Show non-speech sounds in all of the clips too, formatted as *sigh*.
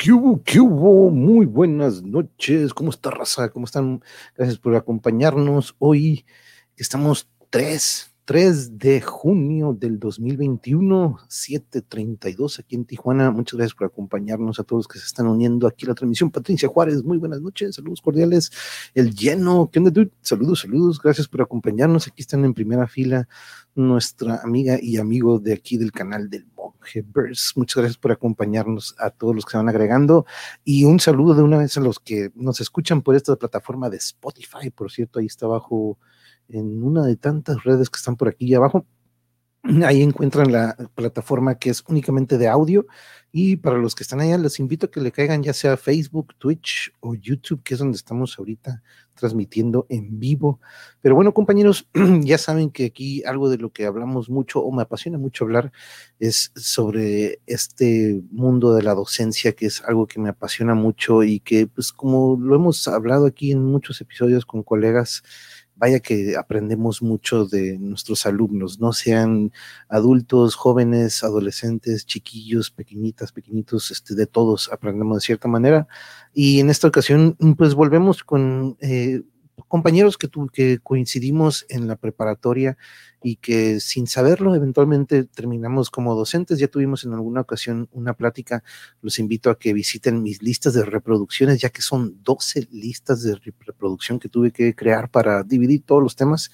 ¿Qué hubo? ¿Qué hubo? Muy buenas noches. ¿Cómo está, raza? ¿Cómo están? Gracias por acompañarnos. Hoy estamos 3, 3 de junio del 2021, 7:32 aquí en Tijuana. Muchas gracias por acompañarnos a todos los que se están uniendo aquí a la transmisión. Patricia Juárez, muy buenas noches. Saludos cordiales. El lleno, ¿qué onda, dude? Saludos, saludos. Gracias por acompañarnos. Aquí están en primera fila nuestra amiga y amigo de aquí del canal del Muchas gracias por acompañarnos a todos los que se van agregando y un saludo de una vez a los que nos escuchan por esta plataforma de Spotify. Por cierto, ahí está abajo en una de tantas redes que están por aquí abajo. *clears throat* Ahí encuentran la plataforma que es únicamente de audio y para los que están allá les invito a que le caigan ya sea Facebook, Twitch o YouTube, que es donde estamos ahorita transmitiendo en vivo. Pero bueno, compañeros, *clears throat* ya saben que aquí algo de lo que hablamos mucho o me apasiona mucho hablar es sobre este mundo de la docencia, que es algo que me apasiona mucho y que pues como lo hemos hablado aquí en muchos episodios con colegas, vaya que aprendemos mucho de nuestros alumnos, no sean adultos, jóvenes, adolescentes, chiquillos, pequeñitas, pequeñitos, este, de todos aprendemos de cierta manera. Y en esta ocasión, pues volvemos con eh, compañeros que, tu, que coincidimos en la preparatoria y que sin saberlo eventualmente terminamos como docentes. Ya tuvimos en alguna ocasión una plática. Los invito a que visiten mis listas de reproducciones, ya que son 12 listas de reproducción que tuve que crear para dividir todos los temas.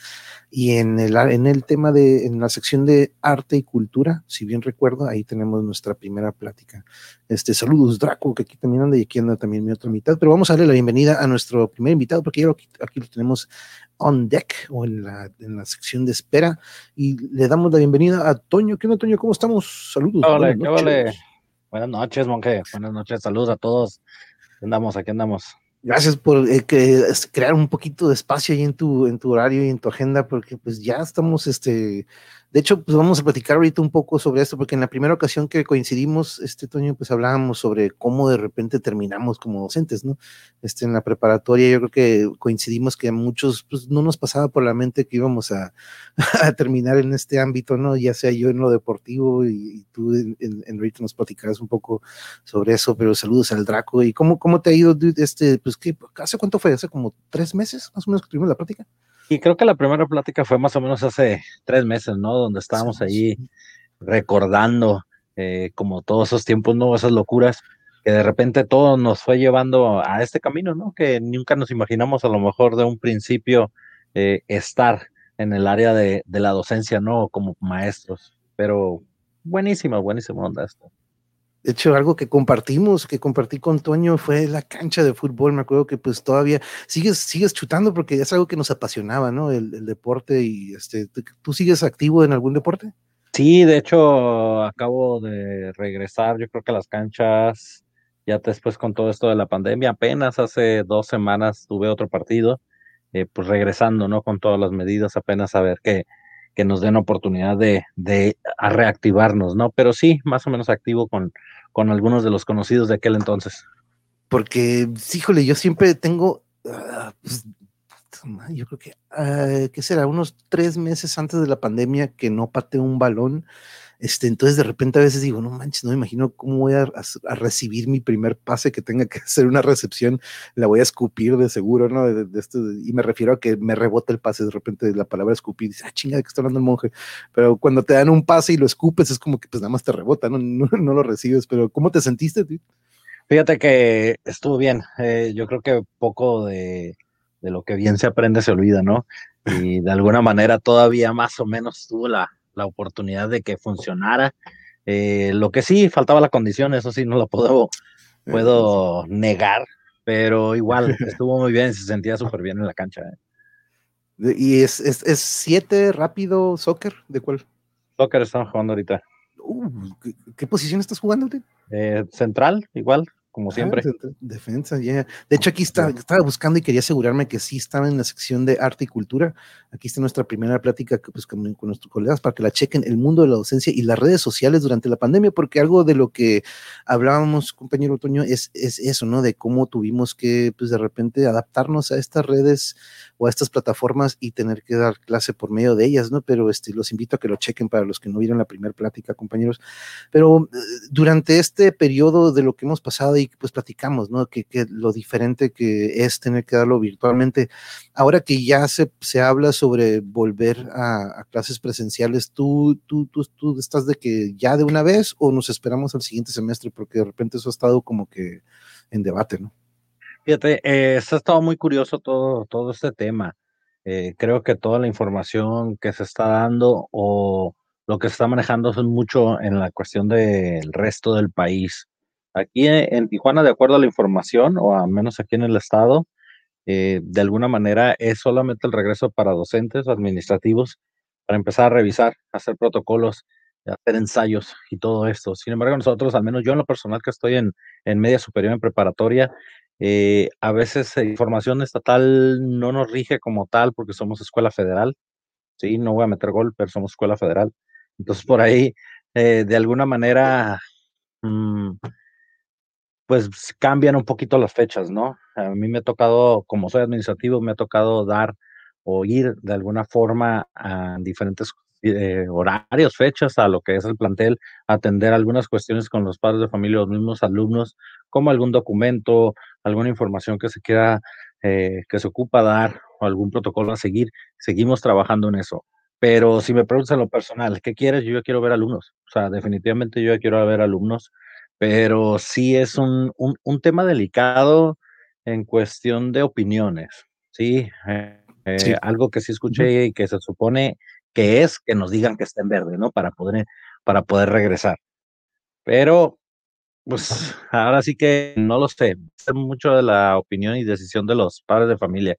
Y en el, en el tema de, en la sección de arte y cultura, si bien recuerdo, ahí tenemos nuestra primera plática. Este, saludos, Draco, que aquí también anda y aquí anda también mi otra mitad. Pero vamos a darle la bienvenida a nuestro primer invitado, porque ya aquí, lo tenemos on deck o en la, en la sección de espera y le damos la bienvenida a Toño. ¿Qué onda, Toño? ¿Cómo estamos? Saludos. Hola, ¿qué vale? Buenas noches, monje. Buenas noches, saludos a todos. Aquí andamos, aquí andamos. Gracias por eh, que, crear un poquito de espacio ahí en tu, en tu horario y en tu agenda, porque pues ya estamos este, de hecho, pues vamos a platicar ahorita un poco sobre esto, porque en la primera ocasión que coincidimos, este Toño, pues hablábamos sobre cómo de repente terminamos como docentes, ¿no? Este, en la preparatoria, yo creo que coincidimos que a muchos, pues no nos pasaba por la mente que íbamos a, *laughs* terminar en este ámbito, ¿no? Ya sea yo en lo deportivo y, tú en, en, ahorita nos platicarás un poco sobre eso, pero saludos al Draco. ¿Y cómo, cómo te ha ido, este, pues qué, hace cuánto fue? ¿Hace como tres meses más o menos que tuvimos la práctica? Y creo que la primera plática fue más o menos hace tres meses, ¿no? Donde estábamos ahí recordando eh, como todos esos tiempos, ¿no? Esas locuras que de repente todo nos fue llevando a este camino, ¿no? Que nunca nos imaginamos a lo mejor de un principio eh, estar en el área de, de, la docencia, ¿no? Como maestros. Pero buenísima, buenísima onda esto. De hecho, algo que compartimos, que compartí con Toño, fue la cancha de fútbol. Me acuerdo que pues todavía sigues, sigues chutando porque es algo que nos apasionaba, ¿no? El, deporte y este, ¿tú sigues activo en algún deporte? Sí, de hecho, acabo de regresar, yo creo que a las canchas, ya después con todo esto de la pandemia, apenas hace dos semanas tuve otro partido, eh, pues regresando, ¿no? Con todas las medidas, apenas a ver que, que nos den oportunidad de, de a reactivarnos, ¿no? Pero sí, más o menos activo con, con algunos de los conocidos de aquel entonces. Porque, híjole, yo siempre tengo, uh, yo creo que, uh, ¿qué será? Unos tres meses antes de la pandemia que no pateo un balón este, entonces de repente a veces digo, no manches, no me imagino cómo voy a, recibir mi primer pase que tenga que *laughs* hacer una recepción, la voy a escupir de seguro, ¿no? De, de esto, y me refiero a que me rebota el pase de repente la palabra escupir, dice, ah, chinga, que está hablando el monje. Pero cuando te dan un pase y lo escupes, es como que pues nada más te rebota, no, *laughs* no, no lo recibes. Pero ¿cómo te sentiste, tío? Fíjate que estuvo bien. Eh, yo creo que poco de, de lo que bien se aprende se olvida, ¿no? Y de alguna manera todavía más o menos tuvo la, la oportunidad de que funcionara. Eh, lo que sí, faltaba la condición, eso sí, no lo puedo, puedo negar, pero igual *laughs* estuvo muy bien, se sentía súper bien en la cancha. ¿eh? ¿Y es, es, es, siete rápido soccer? ¿De cuál? Soccer estamos jugando ahorita. Uh, ¿qué, ¿qué, posición estás jugando? Eh, central, igual, como ah, siempre. defensa, ya. De hecho, aquí está, estaba buscando y quería asegurarme que sí estaba en la sección de arte y cultura. Aquí está nuestra primera plática pues, con, nuestros colegas para que la chequen, el mundo de la docencia y las redes sociales durante la pandemia, porque algo de lo que hablábamos, compañero Otoño, es, es eso, ¿no? De cómo tuvimos que, pues de repente, adaptarnos a estas redes o a estas plataformas y tener que dar clase por medio de ellas, ¿no? Pero este, los invito a que lo chequen para los que no vieron la primera plática, compañeros. Pero eh, durante este periodo de lo que hemos pasado y pues platicamos, ¿no? Que, lo diferente que es tener que darlo virtualmente. Ahora que ya se, se habla sobre volver a, clases presenciales, ¿tú, tú, tú, tú estás de que ya de una vez o nos esperamos al siguiente semestre? Porque de repente eso ha estado como que en debate, ¿no? Fíjate, eh, ha estado muy curioso todo, todo este tema. Eh, creo que toda la información que se está dando o lo que se está manejando es mucho en la cuestión del resto del país. Aquí en Tijuana, de acuerdo a la información, o al menos aquí en el estado, eh, de alguna manera es solamente el regreso para docentes administrativos para empezar a revisar, hacer protocolos, hacer ensayos y todo esto. Sin embargo, nosotros, al menos yo en lo personal que estoy en, en media superior en preparatoria, eh, a veces la información estatal no nos rige como tal porque somos escuela federal. Sí, no voy a meter gol, pero somos escuela federal. Entonces, por ahí, eh, de alguna manera, mm, pues cambian un poquito las fechas, ¿no? A mí me ha tocado, como soy administrativo, me ha tocado dar o ir de alguna forma a diferentes eh, horarios, fechas a lo que es el plantel, atender algunas cuestiones con los padres de familia, los mismos alumnos, como algún documento, alguna información que se quiera, eh, que se ocupa dar o algún protocolo a seguir, seguimos trabajando en eso. Pero si me preguntas en lo personal, ¿qué quieres? Yo quiero ver alumnos. O sea, definitivamente yo quiero ver alumnos, pero sí es un, un, tema delicado en cuestión de opiniones, ¿sí? Eh, algo que sí escuché y que se supone que es que nos digan que está en verde, ¿no? Para poder, para poder regresar. Pero, pues ahora sí que no lo sé. Es mucho de la opinión y decisión de los padres de familia,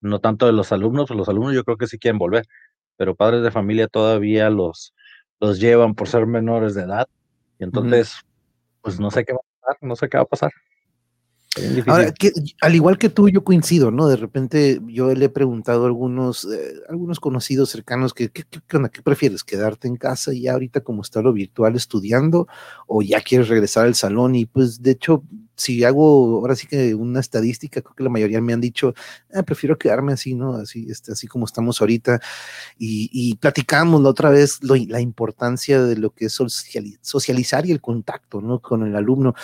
no tanto de los alumnos. Los alumnos yo creo que sí quieren volver, pero padres de familia todavía los, los llevan por ser menores de edad. Y entonces, pues no sé qué va a pasar, no sé qué va a pasar. Ahora, que, al igual que tú, yo coincido, ¿no? De repente yo le he preguntado a algunos, eh, algunos conocidos cercanos que, ¿qué, qué, prefieres? ¿Quedarte en casa y ahorita como está lo virtual estudiando o ya quieres regresar al salón? Y pues de hecho si hago ahora sí que una estadística, creo que la mayoría me han dicho, ah, prefiero quedarme así, ¿no? Así, este, así como estamos ahorita. Y, platicamos la otra vez la importancia de lo que es socializar y el contacto, ¿no? Con el alumno.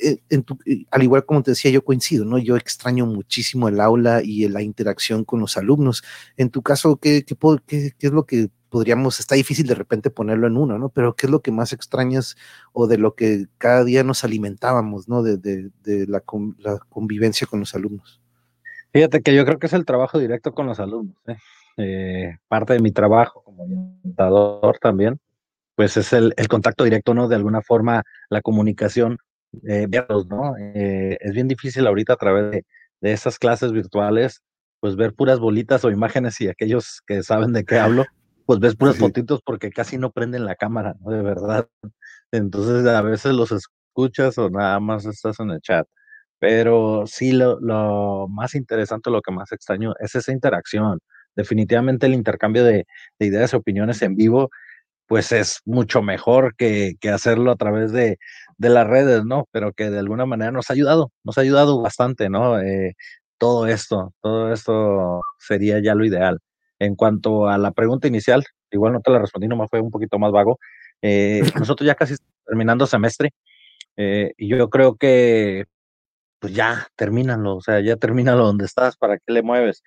Eh, eh, al igual como te decía, yo coincido, ¿no? Yo extraño muchísimo el aula y la interacción con los alumnos. En tu caso, ¿qué, qué, qué, qué es lo que podríamos, está difícil de repente ponerlo en uno, ¿no? Pero ¿qué es lo que más extrañas o de lo que cada día nos alimentábamos, ¿no? De, de, la, convivencia con los alumnos. Fíjate que yo creo que es el trabajo directo con los alumnos. ¿eh? Eh, parte de mi trabajo como orientador también, pues es el, el, contacto directo, ¿no? De alguna forma, la comunicación, eh, verlos, ¿no? es bien difícil ahorita a través de, de esas clases virtuales, pues ver puras bolitas o imágenes y aquellos que saben de qué hablo, pues ves puras fotitos porque casi no prenden la cámara, ¿no? De verdad. Entonces a veces los escuchas o nada más estás en el chat. Pero sí, lo, lo más interesante, lo que más extraño es esa interacción. Definitivamente el intercambio de, de ideas y opiniones en vivo, pues es mucho mejor que, que hacerlo a través de, de, las redes, ¿no? Pero que de alguna manera nos ha ayudado, nos ha ayudado bastante, ¿no? Eh, todo esto, todo esto sería ya lo ideal. En cuanto a la pregunta inicial, igual no te la respondí, nomás fue un poquito más vago. Eh, *laughs* nosotros ya casi terminando semestre eh, y yo creo que pues ya termínalo, o sea, ya termínalo donde estás, ¿para qué le mueves?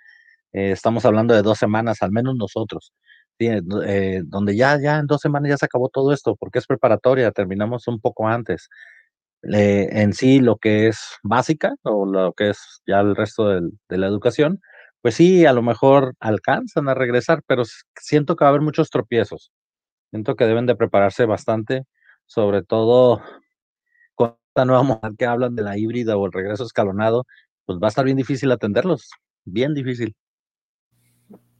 Eh, estamos hablando de dos semanas, al menos nosotros, donde ya, ya en dos semanas ya se acabó todo esto, porque es preparatoria, terminamos un poco antes. en sí, lo que es básica o lo que es ya el resto de la educación, pues sí, a lo mejor alcanzan a regresar, pero siento que va a haber muchos tropiezos. Siento que deben de prepararse bastante, sobre todo con esta nueva modalidad que hablan de la híbrida o el regreso escalonado, pues va a estar bien difícil atenderlos, bien difícil.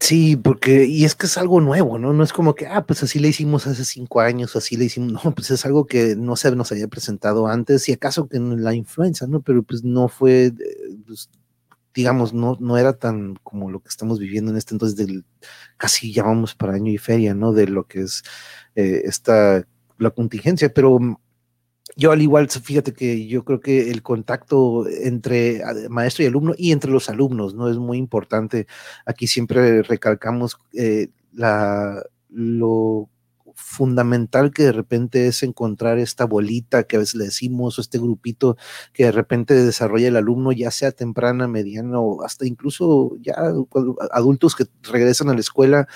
Sí, porque, y es que es algo nuevo, ¿no? No es como que, ah, pues así le hicimos hace cinco años, así le hicimos, no, pues es algo que no se nos había presentado antes, si acaso que en la influenza, ¿no? Pero pues no fue, eh, pues, digamos, no, no era tan como lo que estamos viviendo en este entonces del, casi llamamos para año y feria, ¿no? De lo que es eh, esta, la contingencia, pero yo al igual, fíjate que yo creo que el contacto entre maestro y alumno y entre los alumnos, ¿no? Es muy importante. Aquí siempre recalcamos eh, la, lo fundamental que de repente es encontrar esta bolita que a veces le decimos o este grupito que de repente desarrolla el alumno, ya sea temprana, mediana o hasta incluso ya adultos que regresan a la escuela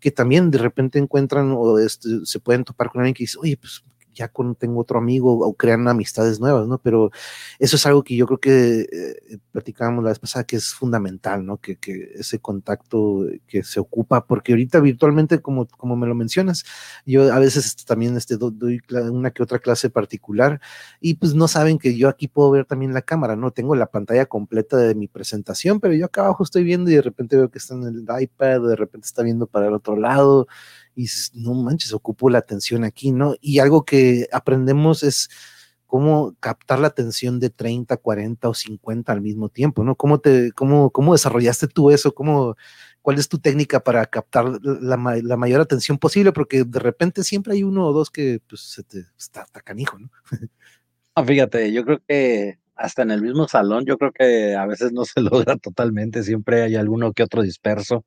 que también de repente encuentran o este, se pueden topar con alguien que dice, oye, pues ya con, tengo otro amigo o crean amistades nuevas, ¿no? Pero eso es algo que yo creo que eh, platicábamos la vez pasada que es fundamental, ¿no? Que, que, ese contacto que se ocupa, porque ahorita virtualmente, como, como me lo mencionas, yo a veces también este, doy una que otra clase particular y pues no saben que yo aquí puedo ver también la cámara, ¿no? Tengo la pantalla completa de mi presentación, pero yo acá abajo estoy viendo y de repente veo que está en el iPad, de repente está viendo para el otro lado y no manches, ocupo la atención aquí, ¿no? Y algo que aprendemos es cómo captar la atención de 30, 40 o 50 al mismo tiempo, ¿no? ¿Cómo, te, cómo, cómo desarrollaste tú eso? ¿Cómo, ¿Cuál es tu técnica para captar la, la, mayor atención posible? Porque de repente siempre hay uno o dos que pues, se te está, canijo, ¿no? no, fíjate, yo creo que hasta en el mismo salón, yo creo que a veces no se *laughs* logra totalmente, siempre hay alguno que otro disperso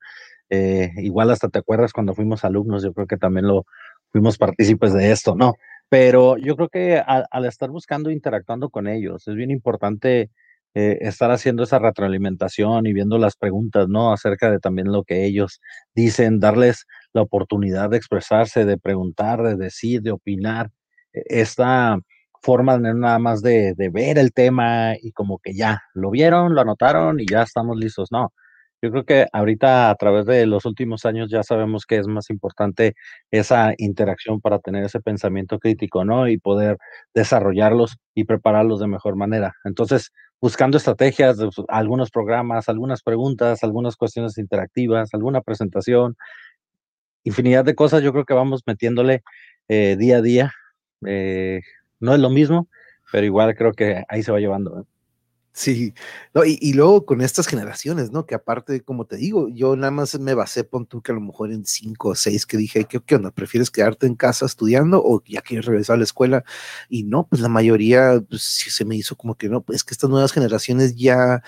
eh, igual hasta te acuerdas cuando fuimos alumnos, yo creo que también lo fuimos partícipes de esto, ¿no? Pero yo creo que al, estar buscando, interactuando con ellos, es bien importante eh, estar haciendo esa retroalimentación y viendo las preguntas, ¿no? Acerca de también lo que ellos dicen, darles la oportunidad de expresarse, de preguntar, de decir, de opinar. E, esta forma nada más de ver el tema y como que ya lo vieron, lo anotaron y ya estamos listos. No, yo creo que ahorita a través de los últimos años ya sabemos que es más importante esa interacción para tener ese pensamiento crítico, ¿no? Y poder desarrollarlos y prepararlos de mejor manera. Entonces, buscando estrategias, algunos programas, algunas preguntas, algunas cuestiones interactivas, alguna presentación, infinidad de cosas, yo creo que vamos metiéndole eh, día a día. Eh, no es lo mismo, pero igual creo que ahí se va llevando. ¿eh? Sí, no, y, luego con estas generaciones, ¿no? Que aparte, como te digo, yo nada más me basé, pon tú que a lo mejor en cinco o seis que dije, ¿qué, qué onda? ¿Prefieres quedarte en casa estudiando o ya quieres regresar a la escuela? Y no, pues la mayoría, pues se me hizo como que no, pues que estas nuevas generaciones ya,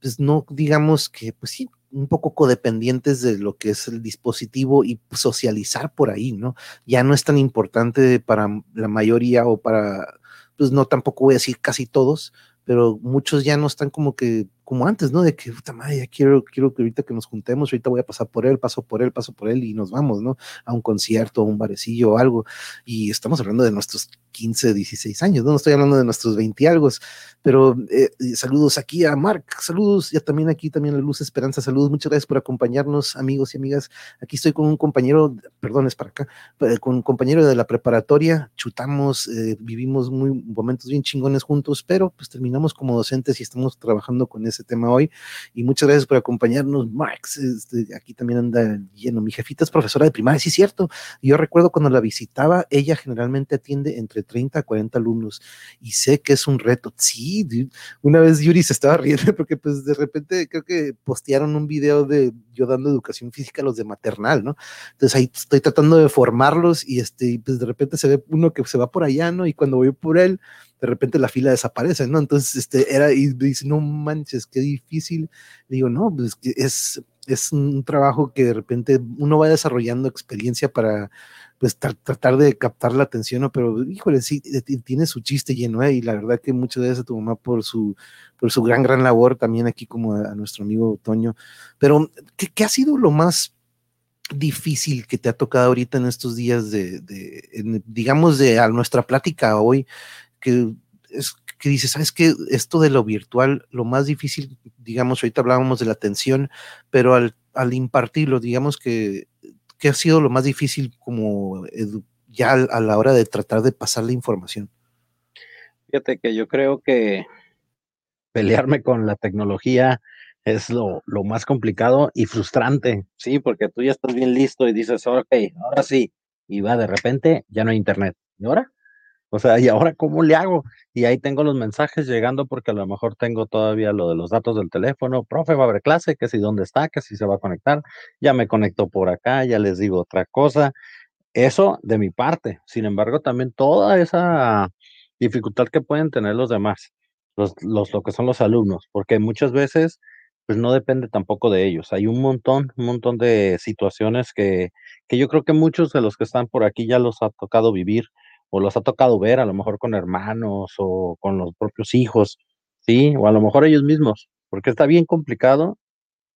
pues no, digamos que, pues sí, un poco codependientes de lo que es el dispositivo y socializar por ahí, ¿no? Ya no es tan importante para la mayoría o para, pues no tampoco voy a decir casi todos, pero muchos ya no están como que como antes, ¿no? De que, puta madre, ya quiero, quiero que ahorita que nos juntemos, ahorita voy a pasar por él, paso por él, paso por él y nos vamos, ¿no? A un concierto, a un barecillo o algo. Y estamos hablando de nuestros 15, 16 años, ¿no? No estoy hablando de nuestros 20 y algo, pero eh, saludos aquí a Mark, saludos, ya también aquí también la Luz Esperanza, saludos, muchas gracias por acompañarnos, amigos y amigas. Aquí estoy con un compañero, perdón, es para acá, eh, con un compañero de la preparatoria, chutamos, eh, vivimos muy momentos bien chingones juntos, pero pues terminamos como docentes y estamos trabajando con ese ese tema hoy. Y muchas gracias por acompañarnos, Max. Este, aquí también anda lleno. Mi jefita es profesora de primaria, sí, cierto. Yo recuerdo cuando la visitaba, ella generalmente atiende entre 30 a 40 alumnos y sé que es un reto. Sí, una vez Yuri se estaba riendo porque pues de repente creo que postearon un video de yo dando educación física a los de maternal, ¿no? Entonces ahí estoy tratando de formarlos y este, pues de repente se ve uno que se va por allá, ¿no? Y cuando voy por él, de repente la fila desaparece, ¿no? Entonces, este, era, y dice, no manches, qué difícil. Digo, no, pues es, es un trabajo que de repente uno va desarrollando experiencia para, pues, tratar de captar la atención, ¿no? Pero, híjole, sí, eh, tiene su chiste lleno, ¿eh? Y la verdad que muchas gracias a tu mamá por su, por su gran, gran labor, también aquí como a, nuestro amigo Toño. Pero, ¿qué, ¿qué, ha sido lo más difícil que te ha tocado ahorita en estos días de, de digamos, de nuestra plática hoy, que es que dices, ¿sabes qué? Esto de lo virtual, lo más difícil, digamos, ahorita hablábamos de la atención, pero al, al impartirlo, digamos que, que ha sido lo más difícil como ya a la hora de tratar de pasar la información. Fíjate que yo creo que pelearme con la tecnología es lo, lo, más complicado y frustrante, sí, porque tú ya estás bien listo y dices, ok, ahora sí, y va de repente, ya no hay internet. ¿Y ahora? O sea, ¿y ahora cómo le hago? Y ahí tengo los mensajes llegando porque a lo mejor tengo todavía lo de los datos del teléfono, profe, va a haber clase, que si dónde está, que si se va a conectar, ya me conecto por acá, ya les digo otra cosa. Eso de mi parte. Sin embargo, también toda esa dificultad que pueden tener los demás, los, los lo que son los alumnos, porque muchas veces pues no depende tampoco de ellos. Hay un montón, un montón de situaciones que, que yo creo que muchos de los que están por aquí ya los ha tocado vivir o los ha tocado ver, a lo mejor con hermanos o con los propios hijos, ¿sí? O a lo mejor ellos mismos, porque está bien complicado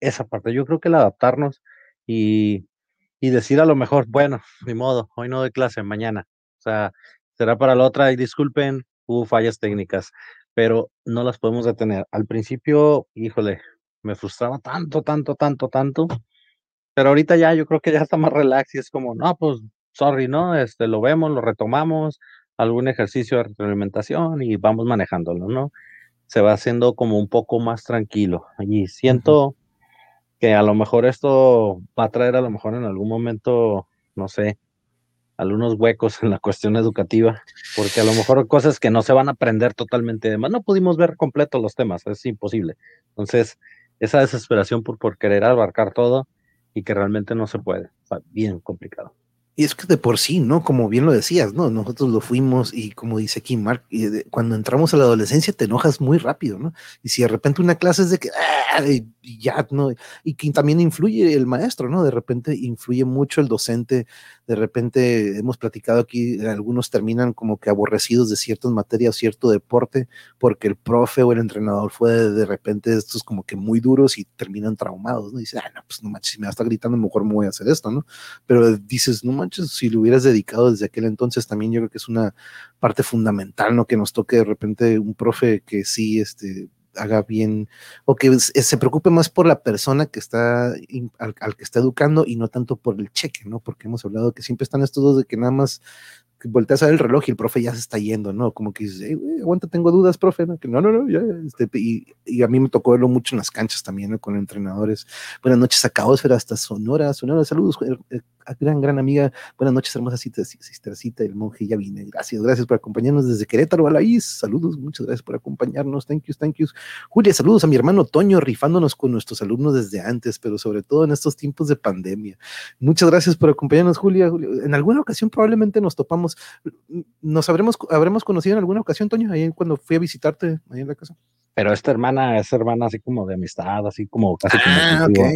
esa parte. Yo creo que el adaptarnos y, y decir a lo mejor, bueno, ni modo, hoy no doy clase, mañana. O sea, será para la otra y disculpen, hubo fallas técnicas, pero no las podemos detener. Al principio, híjole, me frustraba tanto, tanto, tanto, tanto. Pero ahorita ya yo creo que ya está más relax y es como, no, pues, sorry, ¿no? Este, lo vemos, lo retomamos, algún ejercicio de retroalimentación y vamos manejándolo, ¿no? Se va haciendo como un poco más tranquilo. Y siento que a lo mejor esto va a traer a lo mejor en algún momento, no sé, algunos huecos en la cuestión educativa, porque a lo mejor cosas que no se van a aprender totalmente. Además, no pudimos ver completo los temas, es imposible. Entonces, esa desesperación por, por querer abarcar todo y que realmente no se puede. Está bien complicado. Y es que de por sí, ¿no? Como bien lo decías, ¿no? Nosotros lo fuimos y como dice aquí Mark, cuando entramos a la adolescencia te enojas muy rápido, ¿no? Y si de repente una clase es de que, ¡ah! y ya, ¿no? Y que también influye el maestro, ¿no? De repente influye mucho el docente, de repente hemos platicado aquí, algunos terminan como que aborrecidos de ciertas materias, cierto deporte, porque el profe o el entrenador fue de, repente estos como que muy duros y terminan traumados, ¿no? Dice, ah, no, pues no manches, si me va a estar gritando, mejor me voy a hacer esto, ¿no? Pero dices, no manches, si lo hubieras dedicado desde aquel entonces, también yo creo que es una parte fundamental, ¿no? Que nos toque de repente un profe que sí, este, haga bien o que se preocupe más por la persona que está al, al, que está educando y no tanto por el cheque, ¿no? Porque hemos hablado que siempre están estos dos de que nada más volteas a ver el reloj y el profe ya se está yendo, ¿no? Como que dices, aguanta, tengo dudas, profe, ¿no? Que no, no, no, ya, este, y, y, a mí me tocó verlo mucho en las canchas también, ¿no? Con entrenadores. Buenas noches a Caosfera, hasta Sonora, Sonora, saludos, eh, gran, gran amiga. Buenas noches, hermosa cita, sistercita, el monje ya vine. Gracias, gracias por acompañarnos desde Querétaro, Alaís. Saludos, muchas gracias por acompañarnos. Thank you, thank you. Julia, saludos a mi hermano Toño, rifándonos con nuestros alumnos desde antes, pero sobre todo en estos tiempos de pandemia. Muchas gracias por acompañarnos, Julia. En alguna ocasión probablemente nos topamos, nos habremos, habremos conocido en alguna ocasión, Toño, ahí cuando fui a visitarte ahí en la casa. Pero esta hermana es hermana así como de amistad, así como casi ah, como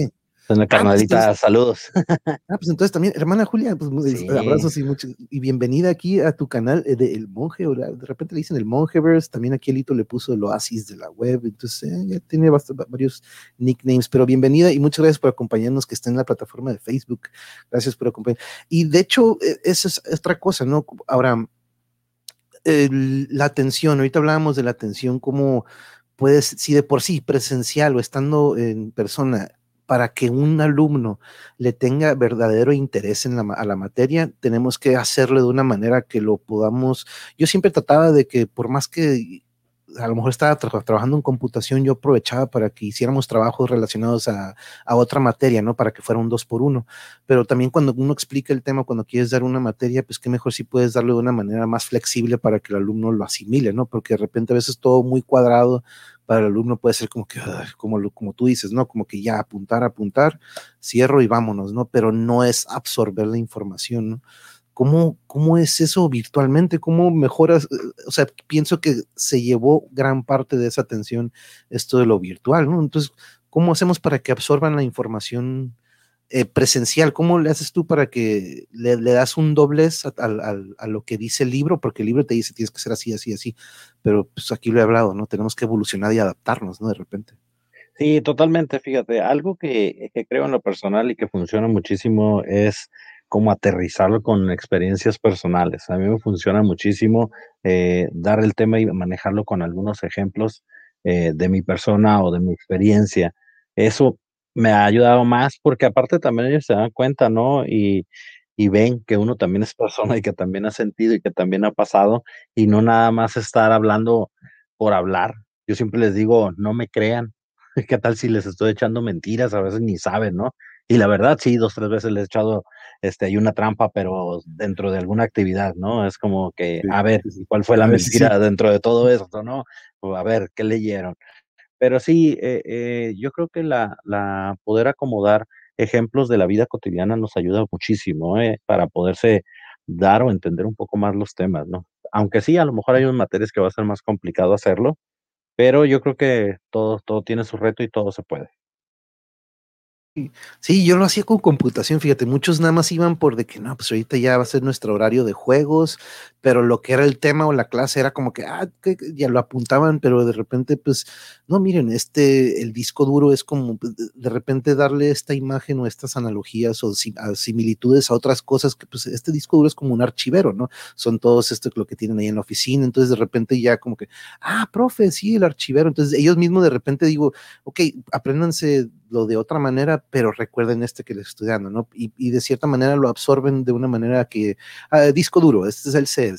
carnalita, ah, pues saludos. *laughs* Ah, pues entonces también, hermana Julia, pues abrazos y muchos, y bienvenida aquí a tu canal eh, de El Monje, o de repente le dicen El Monjeverse, también aquí Elito le puso el oasis de la web, entonces eh, ya tiene varios nicknames, pero bienvenida y muchas gracias por acompañarnos que está en la plataforma de Facebook, gracias por acompañar. Y de hecho, e, esa es otra cosa, ¿no? Ahora, la atención, ahorita hablábamos de la atención, como puedes, si de por sí presencial o estando en persona, para que un alumno le tenga verdadero interés en la, a la materia, tenemos que hacerlo de una manera que lo podamos. Yo siempre trataba de que por más que a lo mejor estaba trabajando en computación, yo aprovechaba para que hiciéramos trabajos relacionados a, a, otra materia, ¿no? Para que fuera un dos por uno. Pero también cuando uno explica el tema, cuando quieres dar una materia, pues qué mejor si puedes darlo de una manera más flexible para que el alumno lo asimile, ¿no? Porque de repente a veces todo muy cuadrado para el alumno puede ser como que, como, como tú dices, ¿no? Como que ya apuntar, apuntar, cierro y vámonos, ¿no? Pero no es absorber la información, ¿no? ¿Cómo, ¿Cómo es eso virtualmente? ¿Cómo mejoras? O sea, pienso que se llevó gran parte de esa atención esto de lo virtual, ¿no? Entonces, ¿cómo hacemos para que absorban la información eh, presencial? ¿Cómo le haces tú para que le, das un doblez a, a, lo que dice el libro? Porque el libro te dice tienes que ser así, así, así, pero pues aquí lo he hablado, ¿no? Tenemos que evolucionar y adaptarnos, ¿no? De repente. Sí, totalmente, fíjate, algo que, que creo en lo personal y que funciona muchísimo es como aterrizarlo con experiencias personales. A mí me funciona muchísimo eh, dar el tema y manejarlo con algunos ejemplos eh, de mi persona o de mi experiencia. Eso me ha ayudado más porque aparte también ellos se dan cuenta, ¿no? Y, y ven que uno también es persona y que también ha sentido y que también ha pasado y no nada más estar hablando por hablar. Yo siempre les digo, no me crean, *laughs* ¿Qué tal si les estoy echando mentiras? A veces ni saben, ¿no? Y la verdad, sí, dos, tres veces les he echado este, hay una trampa, pero dentro de alguna actividad, ¿no? Es como que, a ver, ¿cuál fue la mentira dentro de todo esto, no? O a ver, ¿qué leyeron? Pero sí, eh, eh, yo creo que la, la, poder acomodar ejemplos de la vida cotidiana nos ayuda muchísimo ¿eh? para poderse dar o entender un poco más los temas, ¿no? Aunque sí, a lo mejor hay unas materias que va a ser más complicado hacerlo, pero yo creo que todo, todo tiene su reto y todo se puede. Sí, yo lo hacía con computación, fíjate, muchos nada más iban por de que no, pues ahorita ya va a ser nuestro horario de juegos, pero lo que era el tema o la clase era como que, ah, que ya lo apuntaban, pero de repente, pues, no, miren, este, el disco duro es como pues, de repente darle esta imagen o estas analogías o similitudes a otras cosas que, pues, este disco duro es como un archivero, ¿no? Son todos esto lo que tienen ahí en la oficina, entonces de repente ya como que, ah, profe, sí, el archivero, entonces ellos mismos de repente digo, ok, apréndanse lo de otra manera, pero recuerden este que les estoy dando, ¿no? Y, de cierta manera lo absorben de una manera que, ah, disco duro, este es el C,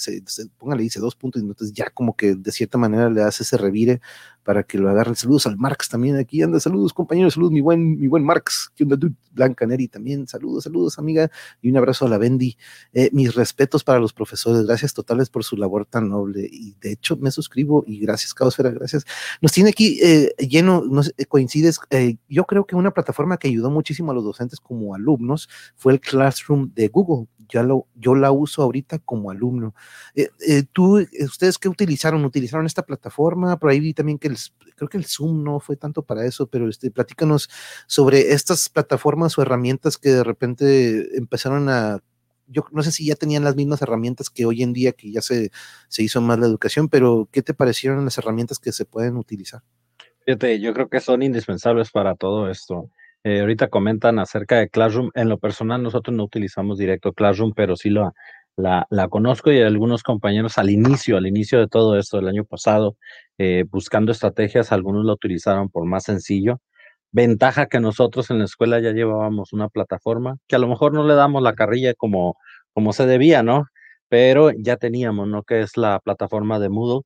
póngale, dice dos puntos, y entonces ya como que de cierta manera le hace ese revire para que lo agarren. Saludos al Marx también aquí, anda, saludos compañeros, saludos mi buen, mi buen Marx, que onda, Blanca Neri también, saludos, saludos amiga, y un abrazo a la Bendy. Eh, mis respetos para los profesores, gracias totales por su labor tan noble, y de hecho me suscribo, y gracias, Caosfera, gracias. Nos tiene aquí eh, lleno, no coincides, eh, yo creo que una plataforma que ayudó muchísimo a los docentes como alumnos fue el Classroom de Google ya lo, yo la uso ahorita como alumno. Eh, eh, ¿Tú, eh, ustedes qué utilizaron? ¿Utilizaron esta plataforma? Por ahí vi también que creo que el Zoom no fue tanto para eso, pero este, platícanos sobre estas plataformas o herramientas que de repente empezaron a yo no sé si ya tenían las mismas herramientas que hoy en día, que ya se, se hizo más la educación, pero ¿qué te parecieron las herramientas que se pueden utilizar? Fíjate, yo creo que son indispensables para todo esto. Eh, ahorita comentan acerca de Classroom. En lo personal, nosotros no utilizamos directo Classroom, pero sí la, la, conozco y algunos compañeros al inicio, al inicio de todo esto del año pasado, eh, buscando estrategias, algunos lo utilizaron por más sencillo. Ventaja que nosotros en la escuela ya llevábamos una plataforma que a lo mejor no le damos la carrilla como, como se debía, ¿no? Pero ya teníamos, ¿no? Que es la plataforma de Moodle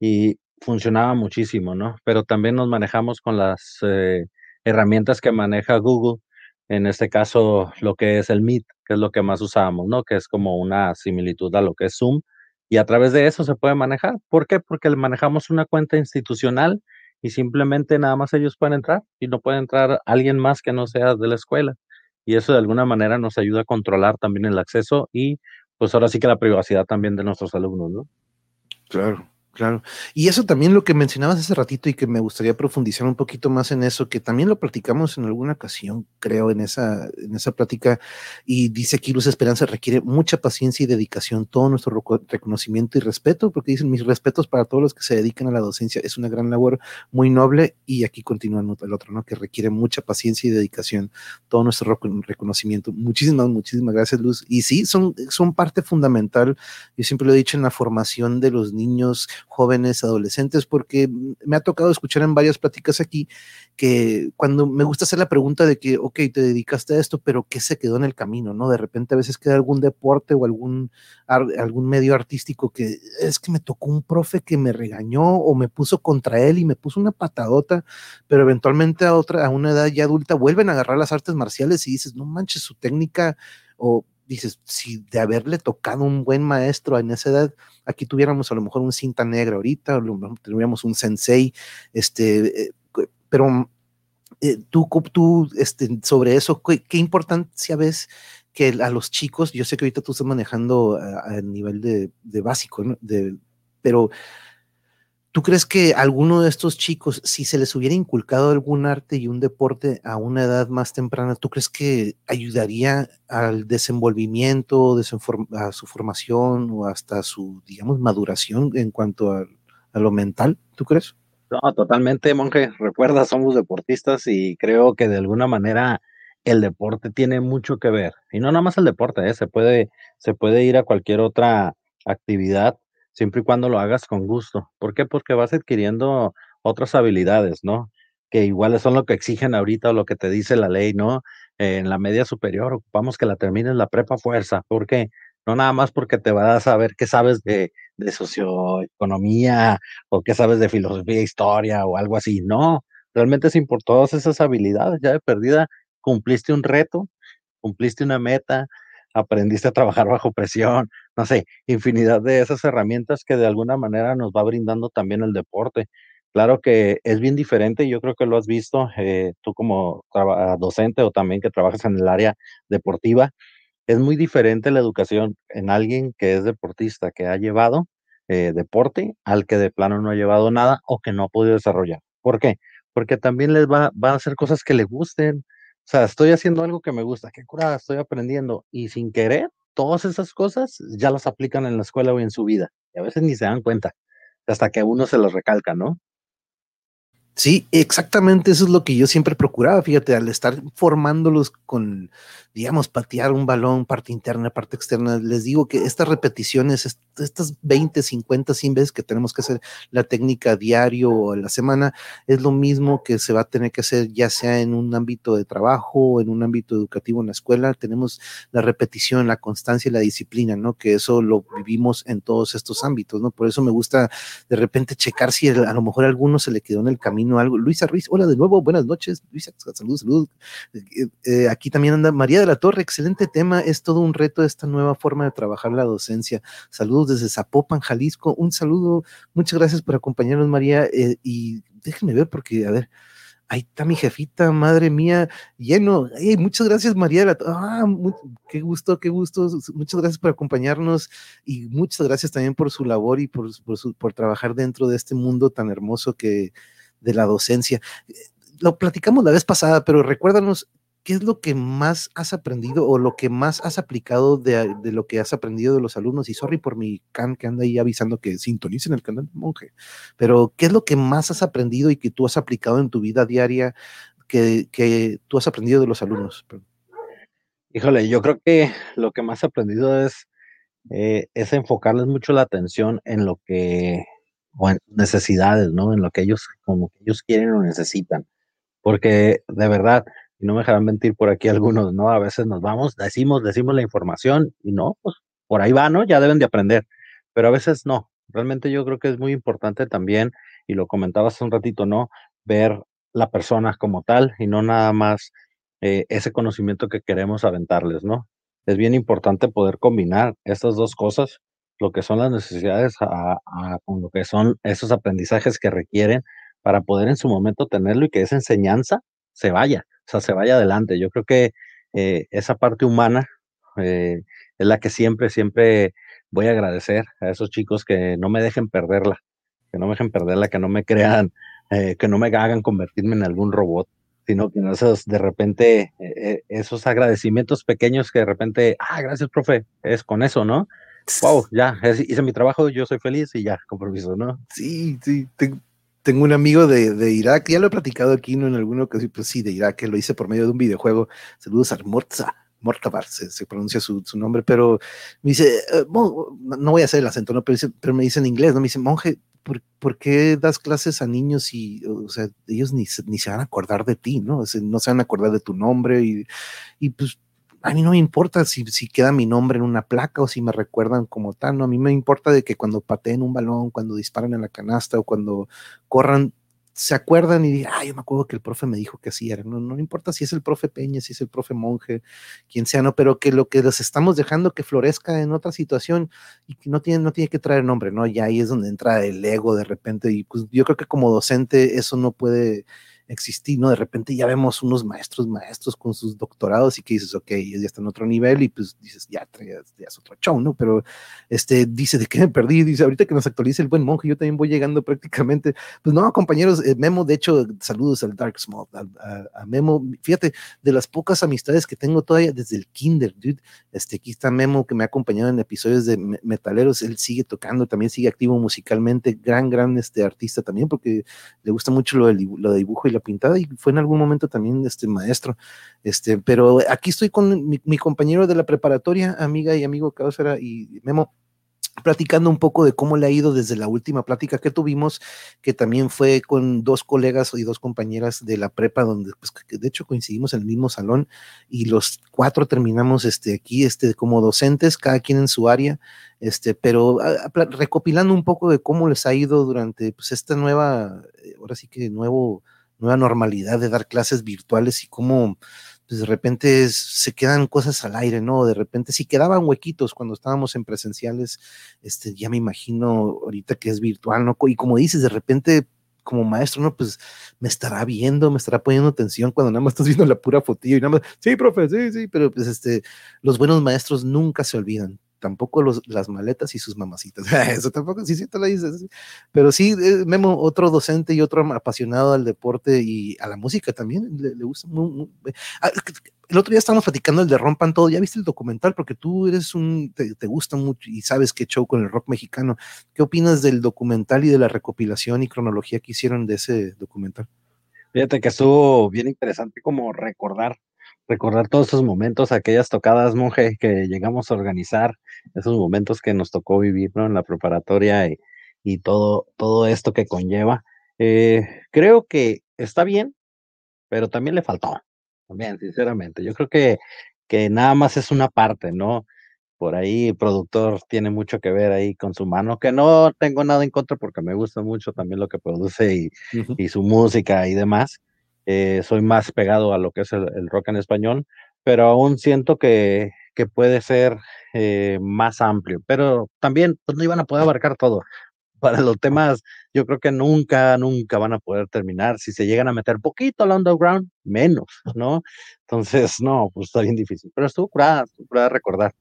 y funcionaba muchísimo, ¿no? Pero también nos manejamos con las eh, herramientas que maneja Google, en este caso lo que es el Meet, que es lo que más usamos, ¿no? Que es como una similitud a lo que es Zoom, y a través de eso se puede manejar. ¿Por qué? Porque manejamos una cuenta institucional y simplemente nada más ellos pueden entrar y no puede entrar alguien más que no sea de la escuela. Y eso de alguna manera nos ayuda a controlar también el acceso y pues ahora sí que la privacidad también de nuestros alumnos, ¿no? Claro. Claro. Y eso también lo que mencionabas hace ratito y que me gustaría profundizar un poquito más en eso, que también lo platicamos en alguna ocasión, creo, en esa, en esa plática. Y dice aquí Luz Esperanza requiere mucha paciencia y dedicación, todo nuestro reconocimiento y respeto, porque dicen mis respetos para todos los que se dedican a la docencia. Es una gran labor muy noble. Y aquí continúa el otro, ¿no? Que requiere mucha paciencia y dedicación, todo nuestro reconocimiento. Muchísimas, muchísimas gracias, Luz. Y sí, son, son parte fundamental. Yo siempre lo he dicho en la formación de los niños jóvenes, adolescentes, porque me ha tocado escuchar en varias pláticas aquí que cuando me gusta hacer la pregunta de que, ok, te dedicaste a esto, pero ¿qué se quedó en el camino? ¿No? De repente a veces queda algún deporte o algún, algún medio artístico que es que me tocó un profe que me regañó o me puso contra él y me puso una patadota, pero eventualmente a otra, a una edad ya adulta, vuelven a agarrar las artes marciales y dices, no manches, su técnica o dices, si de haberle tocado un buen maestro en esa edad, aquí tuviéramos a lo mejor un cinta negra ahorita, o tuviéramos un sensei, este, eh, pero eh, tú, tú este, sobre eso, ¿qué, importancia ves que a los chicos, yo sé que ahorita tú estás manejando a, nivel de, básico, de, pero ¿Tú crees que alguno de estos chicos, si se les hubiera inculcado algún arte y un deporte a una edad más temprana, ¿tú crees que ayudaría al desenvolvimiento, a su formación o hasta su, digamos, maduración en cuanto a, lo mental? ¿Tú crees? No, totalmente, monje. Recuerda, somos deportistas y creo que de alguna manera el deporte tiene mucho que ver. Y no nada más el deporte, ¿eh? se, puede, se puede ir a cualquier otra actividad siempre y cuando lo hagas con gusto. ¿Por qué? Porque vas adquiriendo otras habilidades, ¿no? Que iguales son lo que exigen ahorita o lo que te dice la ley, ¿no? en la media superior ocupamos que la termines la prepa fuerza. ¿Por qué? No nada más porque te vas a saber qué sabes de, de socioeconomía o qué sabes de filosofía, historia o algo así. No, realmente sin por todas esas habilidades, ya de perdida, cumpliste un reto, cumpliste una meta, aprendiste a trabajar bajo presión, no sé, infinidad de esas herramientas que de alguna manera nos va brindando también el deporte. Claro que es bien diferente, yo creo que lo has visto eh, tú como docente o también que trabajas en el área deportiva, es muy diferente la educación en alguien que es deportista, que ha llevado eh, deporte, al que de plano no ha llevado nada o que no ha podido desarrollar. ¿Por qué? Porque también les va, a hacer cosas que le gusten, o sea, estoy haciendo algo que me gusta, qué curada, estoy aprendiendo y sin querer, todas esas cosas ya las aplican en la escuela o en su vida y a veces ni se dan cuenta hasta que uno se los recalca, ¿no? Sí, exactamente eso es lo que yo siempre procuraba, fíjate, al estar formándolos con, digamos, patear un balón, parte interna, parte externa, les digo que estas repeticiones, estas 20, 50, 100 veces que tenemos que hacer la técnica diario o a la semana, es lo mismo que se va a tener que hacer ya sea en un ámbito de trabajo en un ámbito educativo en la escuela, tenemos la repetición, la constancia y la disciplina, ¿no? Que eso lo vivimos en todos estos ámbitos, ¿no? Por eso me gusta de repente checar si a lo mejor a alguno se le quedó en el camino algo. Luisa Ruiz, hola de nuevo, buenas noches, Luisa, saludos, saludos. Eh, eh, aquí también anda María de la Torre, excelente tema. Es todo un reto esta nueva forma de trabajar la docencia. Saludos desde Zapopan, Jalisco. Un saludo. Muchas gracias por acompañarnos, María. Eh, y déjenme ver porque, a ver, ahí está mi jefita, madre mía, lleno. muchas gracias, María. Ah, qué gusto, qué gusto. Muchas gracias por acompañarnos y muchas gracias también por su labor y por, por trabajar dentro de este mundo tan hermoso que de la docencia. Lo platicamos la vez pasada, pero recuérdanos ¿qué es lo que más has aprendido o lo que más has aplicado de, lo que has aprendido de los alumnos? Y sorry por mi can que anda ahí avisando que sintonicen el canal monje, pero ¿qué es lo que más has aprendido y que tú has aplicado en tu vida diaria que, que tú has aprendido de los alumnos? Híjole, yo creo que lo que más he aprendido es, eh, es enfocarles mucho la atención en lo que, o en necesidades, ¿no? En lo que ellos, como ellos quieren o necesitan. Porque de verdad, no me dejarán mentir por aquí *laughs* algunos, ¿no? A veces nos vamos, decimos, decimos la información y no, pues por ahí va, ¿no? Ya deben de aprender, pero a veces no. Realmente yo creo que es muy importante también, y lo comentabas hace un ratito, ¿no? Ver la persona como tal y no nada más eh, ese conocimiento que queremos aventarles, ¿no? Es bien importante poder combinar estas dos cosas, lo que son las necesidades con lo que son esos aprendizajes que requieren para poder en su momento tenerlo y que esa enseñanza se vaya o sea, se vaya adelante. Yo creo que eh, esa parte humana eh, es la que siempre, siempre voy a agradecer a esos chicos que no me dejen perderla, que no me dejen perderla, que no me crean, eh, que no me hagan convertirme en algún robot, sino que esos, de repente, esos agradecimientos pequeños que de repente, ah, gracias, profe, es con eso, ¿no? Wow, ya, hice mi trabajo, yo soy feliz y ya, compromiso, ¿no? Sí, sí, tengo un amigo de, Irak, ya lo he platicado aquí ¿no? en alguna ocasión, pues sí, de Irak, lo hice por medio de un videojuego. Saludos a Morza, Mortabar, se, pronuncia su, nombre, pero me dice, eh, no voy a hacer el acento, ¿no? pero, me dice en inglés, ¿no? Me dice, monje, ¿por, qué das clases a niños y, o sea, ellos ni, ni se van a acordar de ti, ¿no? no se van a acordar de tu nombre y, y pues a mí no me importa si, si, queda mi nombre en una placa o si me recuerdan como tal, no, a mí me importa de que cuando pateen un balón, cuando disparan en la canasta o cuando corran, se acuerdan y digan, ah, yo me acuerdo que el profe me dijo que así era, no, no importa si es el profe Peña, si es el profe Monje, quien sea, no, pero que lo que les estamos dejando que florezca en otra situación y que no tiene, no tiene que traer nombre, ¿no? Y ahí es donde entra el ego de repente y pues yo creo que como docente eso no puede existir, ¿no? De repente ya vemos unos maestros, maestros con sus doctorados y que dices, ok, ya está en otro nivel y pues dices, ya, ya, es otro show, ¿no? Pero este dice, ¿de qué me perdí? Dice, ahorita que nos actualice el buen monje, yo también voy llegando prácticamente. Pues no, compañeros, eh, Memo, de hecho, saludos al Dark Small, a, Memo, fíjate, de las pocas amistades que tengo todavía desde el kinder, dude, este, aquí está Memo que me ha acompañado en episodios de Metaleros, él sigue tocando, también sigue activo musicalmente, gran, gran este artista también, porque le gusta mucho lo de, lo de dibujo y la pintada y fue en algún momento también este maestro. Este, pero aquí estoy con mi, compañero de la preparatoria, amiga y amigo Cáusara y Memo platicando un poco de cómo le ha ido desde la última plática que tuvimos, que también fue con dos colegas y dos compañeras de la prepa, donde pues, de hecho coincidimos en el mismo salón y los cuatro terminamos este, aquí este, como docentes, cada quien en su área, este, pero recopilando un poco de cómo les ha ido durante pues, esta nueva, eh, ahora sí que nuevo nueva normalidad de dar clases virtuales y cómo pues de repente se quedan cosas al aire, ¿no? De repente si quedaban huequitos cuando estábamos en presenciales, este, ya me imagino ahorita que es virtual, ¿no? Y como dices, de repente como maestro, ¿no? Pues me estará viendo, me estará poniendo atención cuando nada más estás viendo la pura fotillo y nada más, sí, profe, sí, sí, pero pues este, los buenos maestros nunca se olvidan, tampoco los, las maletas y sus mamacitas. *laughs* Eso tampoco, sí, sí, te lo dices. Pero sí, eh, Memo, otro docente y otro apasionado al deporte y a la música también, le, gusta muy, ah, el otro día estábamos platicando el de Rompan Todo, ¿ya viste el documental? Porque tú eres un, te, gusta mucho y sabes qué show con el rock mexicano. ¿Qué opinas del documental y de la recopilación y cronología que hicieron de ese documental? Fíjate que estuvo bien interesante como recordar recordar todos esos momentos, aquellas tocadas, monje, que llegamos a organizar, esos momentos que nos tocó vivir ¿no? en la preparatoria y, y todo, todo esto que conlleva. Eh, creo que está bien, pero también le faltó, también, sinceramente. Yo creo que, que nada más es una parte, ¿no? Por ahí el productor tiene mucho que ver ahí con su mano, que no tengo nada en contra porque me gusta mucho también lo que produce y, y su música y demás eh, soy más pegado a lo que es el, rock en español, pero aún siento que, que puede ser eh, más amplio, pero también pues, no iban a poder abarcar todo. *laughs* Para los temas, yo creo que nunca, nunca van a poder terminar. Si se llegan a meter poquito al underground, menos, ¿no? Entonces, no, pues está bien difícil. Pero estuvo curada, estuvo curada recordar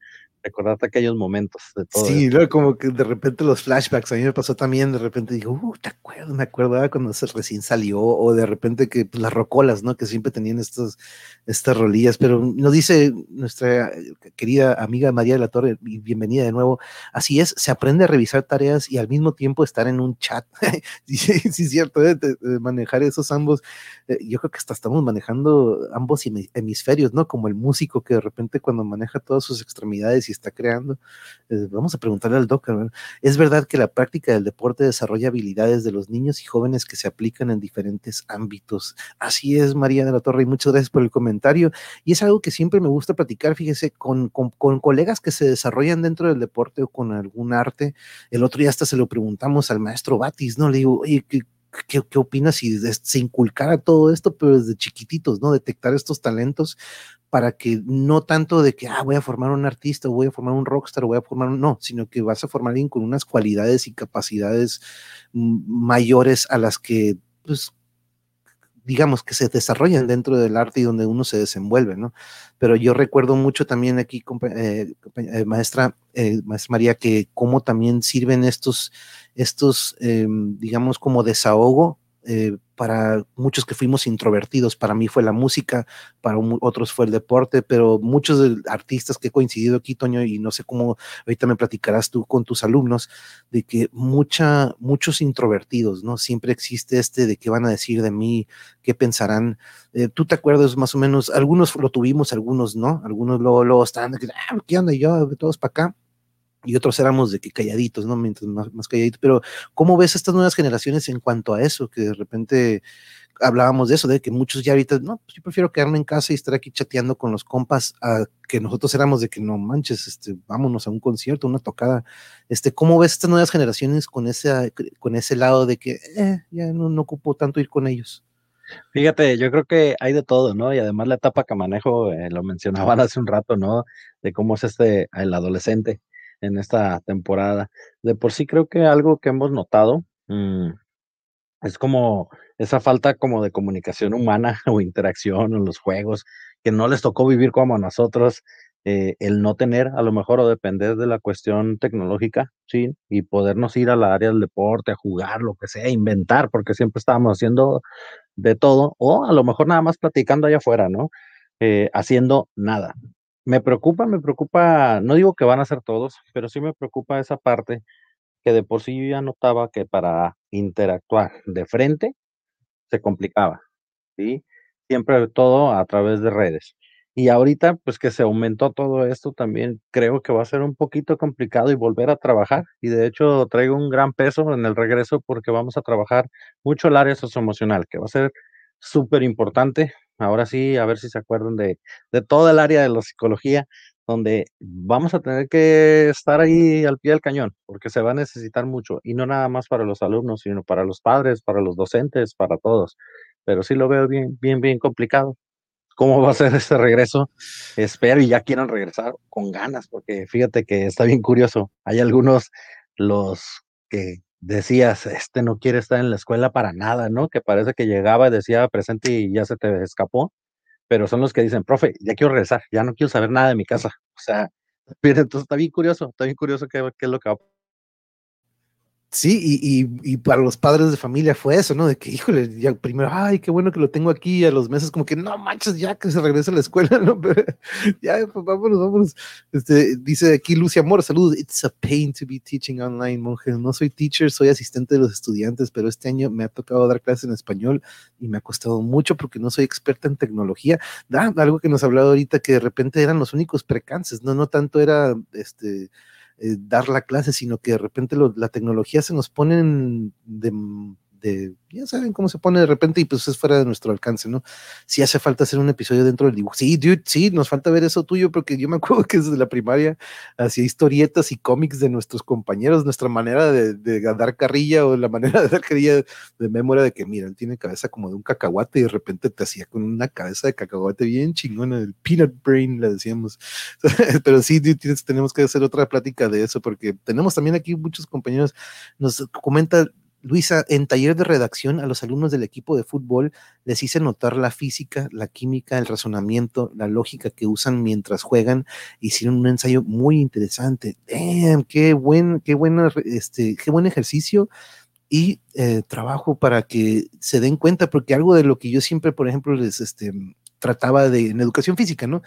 recordarte aquellos momentos de todo. Sí, luego como que de repente los flashbacks, a mí me pasó también, de repente digo, uh, te acuerdo, me acuerdo ah, cuando se recién salió, o de repente que pues, las rocolas, ¿no? Que siempre tenían estos, estas rolillas, pero nos dice nuestra querida amiga María de la Torre, bienvenida de nuevo, así es, se aprende a revisar tareas y al mismo tiempo estar en un chat. *laughs* sí, sí, es cierto, ¿eh? manejar esos ambos, eh, yo creo que hasta estamos manejando ambos hemisferios, ¿no? Como el músico que de repente cuando maneja todas sus extremidades y está creando. Eh, vamos a preguntarle al doctor. ¿Es verdad que la práctica del deporte desarrolla habilidades de los niños y jóvenes que se aplican en diferentes ámbitos? Así es, María de la Torre, y muchas gracias por el comentario. Y es algo que siempre me gusta platicar, fíjese, con, con, colegas que se desarrollan dentro del deporte o con algún arte. El otro día hasta se lo preguntamos al maestro Batis, ¿no? Le digo, oye, ¿qué, ¿Qué, ¿qué, opinas si se inculcara todo esto, pero desde chiquititos, ¿no? Detectar estos talentos para que no tanto de que, ah, voy a formar un artista, voy a formar un rockstar, voy a formar un, no, sino que vas a formar alguien con unas cualidades y capacidades mayores a las que, pues, digamos, que se desarrollan dentro del arte y donde uno se desenvuelve, ¿no? Pero yo recuerdo mucho también aquí, eh, eh, maestra, eh, maestra María, que cómo también sirven estos, estos, em, digamos, como desahogo eh, para muchos que fuimos introvertidos, para mí fue la música, para otros fue el deporte, pero muchos de artistas que he coincidido aquí, Toño, y no sé cómo ahorita me platicarás tú con tus alumnos, de que mucha, muchos introvertidos, ¿no? Siempre existe este de qué van a decir de mí, qué pensarán. Eh, ¿Tú te acuerdas más o menos? Algunos lo tuvimos, algunos no, algunos luego, luego están, ah, ¿qué onda? yo, todos para acá y otros éramos de que calladitos, ¿no? Mientras más, más calladitos. Pero, ¿cómo ves estas nuevas generaciones en cuanto a eso? Que de repente hablábamos de eso, de que muchos ya ahorita, no, pues yo prefiero quedarme en casa y estar aquí chateando con los compas, a que nosotros éramos de que no manches, este, vámonos a un concierto, una tocada. Este, ¿cómo ves estas nuevas generaciones con ese, con ese lado de que eh, ya no, no ocupo tanto ir con ellos? Fíjate, yo creo que hay de todo, ¿no? Y además la etapa que manejo, eh, lo mencionaban *laughs* hace un rato, ¿no? De cómo es este, el adolescente en esta temporada. De por sí creo que algo que hemos notado mm, es como esa falta como de comunicación humana *laughs* o interacción en los juegos, que no les tocó vivir como a nosotros, eh, el no tener a lo mejor o depender de la cuestión tecnológica, sí, y podernos ir a la área del deporte, a jugar, lo que sea, inventar, porque siempre estábamos haciendo de todo, o a lo mejor nada más platicando allá afuera, ¿no? Eh, haciendo nada me preocupa, me preocupa, no digo que van a ser todos, pero sí me preocupa esa parte que de por sí ya notaba que para interactuar de frente se complicaba, ¿sí? Siempre todo a través de redes. Y ahorita, pues que se aumentó todo esto, también creo que va a ser un poquito complicado y volver a trabajar. Y de hecho traigo un gran peso en el regreso porque vamos a trabajar mucho el área socioemocional, que va a ser súper importante Ahora sí, a ver si se acuerdan de, de toda el área de la psicología, donde vamos a tener que estar ahí al pie del cañón, porque se va a necesitar mucho, y no nada más para los alumnos, sino para los padres, para los docentes, para todos. pero sí lo veo bien, bien, bien complicado. ¿Cómo va a ser este regreso? Espero y ya quieran regresar con ganas, porque fíjate que está bien curioso. Hay algunos, los que decías, este no quiere estar en la escuela para nada, ¿no? Que parece que llegaba decía presente y ya se te escapó, pero son los que dicen, profe, ya quiero regresar, ya no quiero saber nada de mi casa. O sea, *laughs* entonces está bien curioso, está bien curioso qué, qué es lo que va a Sí, y, y, para los padres de familia fue eso, ¿no? De que, híjole, ya primero, ay, qué bueno que lo tengo aquí, a los meses como que, no manches, ya que se regrese a la escuela, *laughs* ¿no? *laughs* ya, pues vámonos, vámonos. Este, dice aquí Lucia Amor, saludos, it's a pain to be teaching online, monje. No soy teacher, soy asistente de los estudiantes, pero este año me ha tocado dar clases en español y me ha costado mucho porque no soy experta en tecnología. Da, algo que nos ha hablado ahorita que de repente eran los únicos precances, no, no tanto era, este, eh, dar la clase, sino que de repente la tecnología se nos pone de, ya saben cómo se pone de repente y pues es fuera de nuestro alcance, ¿no? Si hace falta hacer un episodio dentro del dibujo. Sí, dude, sí, nos falta ver eso tuyo porque yo me acuerdo que desde la primaria hacía historietas y cómics de nuestros compañeros, nuestra manera de, dar carrilla o la manera de dar carrilla de memoria de que, mira, él tiene cabeza como de un cacahuate y de repente te hacía con una cabeza de cacahuate bien chingona, el peanut brain, le decíamos. *laughs* Pero sí, dude, tenemos que hacer otra plática de eso porque tenemos también aquí muchos compañeros, nos comenta Luisa, en taller de redacción a los alumnos del equipo de fútbol les hice notar la física, la química, el razonamiento, la lógica que usan mientras juegan. Hicieron un ensayo muy interesante. Damn, qué buen, qué buena, este, qué buen ejercicio y eh, trabajo para que se den cuenta, porque algo de lo que yo siempre, por ejemplo, les este, trataba de en educación física, ¿no?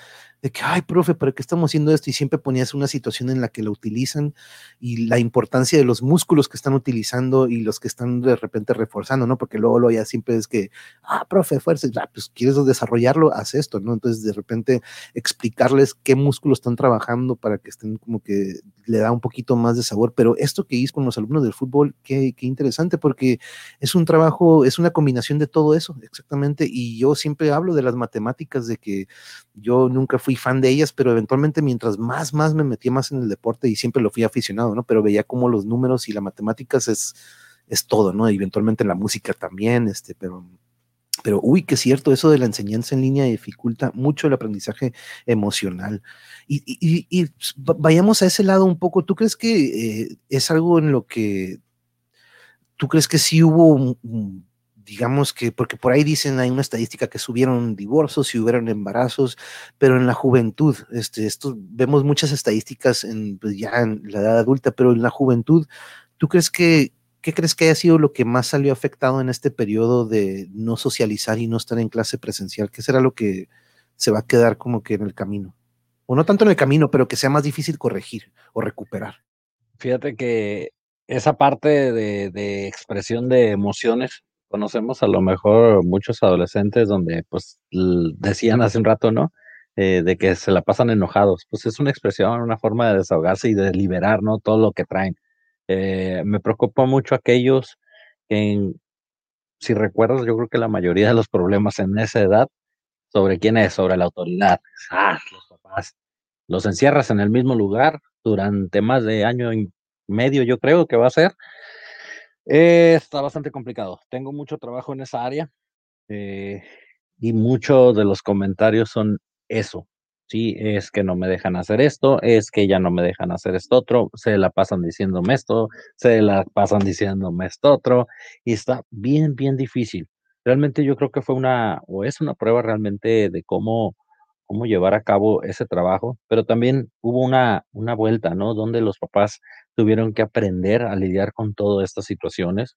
De que, ay, profe, ¿para qué estamos haciendo esto? Y siempre ponías una situación en la que la utilizan y la importancia de los músculos que están utilizando y los que están de repente reforzando, ¿no? Porque luego lo ya siempre es que, ah, profe, fuerza, ah, pues quieres desarrollarlo, haz esto, ¿no? Entonces, de repente, explicarles qué músculos están trabajando para que estén como que le da un poquito más de sabor. Pero esto que hice con los alumnos del fútbol, qué, qué interesante, porque es un trabajo, es una combinación de todo eso, exactamente. Y yo siempre hablo de las matemáticas, de que yo nunca fui fan de ellas, pero eventualmente mientras más, más me metía más en el deporte y siempre lo fui aficionado, ¿no? Pero veía como los números y las matemáticas es, es todo, ¿no? eventualmente la música también, este, pero, pero uy, que cierto, eso de la enseñanza en línea dificulta mucho el aprendizaje emocional. Y, y, vayamos a ese lado un poco, ¿tú crees que eh, es algo en lo que, tú crees que sí hubo un digamos que, porque por ahí dicen, hay una estadística que subieron divorcios y hubieron embarazos, pero en la juventud, este, esto, vemos muchas estadísticas en, pues, ya en la edad adulta, pero en la juventud, ¿tú crees que, qué crees que haya sido lo que más salió afectado en este periodo de no socializar y no estar en clase presencial? ¿Qué será lo que se va a quedar como que en el camino? O no tanto en el camino, pero que sea más difícil corregir o recuperar. Fíjate que esa parte de, de expresión de emociones conocemos a lo mejor muchos adolescentes donde, pues, decían hace un rato, ¿no? Eh, de que se la pasan enojados. Pues es una expresión, una forma de desahogarse y de liberar, ¿no? Todo lo que traen. Eh, me preocupa mucho aquellos que, si recuerdas, yo creo que la mayoría de los problemas en esa edad, ¿sobre quién es? Sobre la autoridad. Ah, los papás. Los encierras en el mismo lugar durante más de año y medio, yo creo que va a ser, eh, está bastante complicado. Tengo mucho trabajo en esa área eh, y muchos de los comentarios son eso. Sí, es que no me dejan hacer esto, es que ya no me dejan hacer esto otro, se la pasan diciéndome esto, se la pasan diciéndome esto otro, y está bien, bien difícil. Realmente yo creo que fue una, o es una prueba realmente de cómo, cómo llevar a cabo ese trabajo, pero también hubo una, una vuelta, ¿no? Donde los papás tuvieron que aprender a lidiar con todas estas situaciones.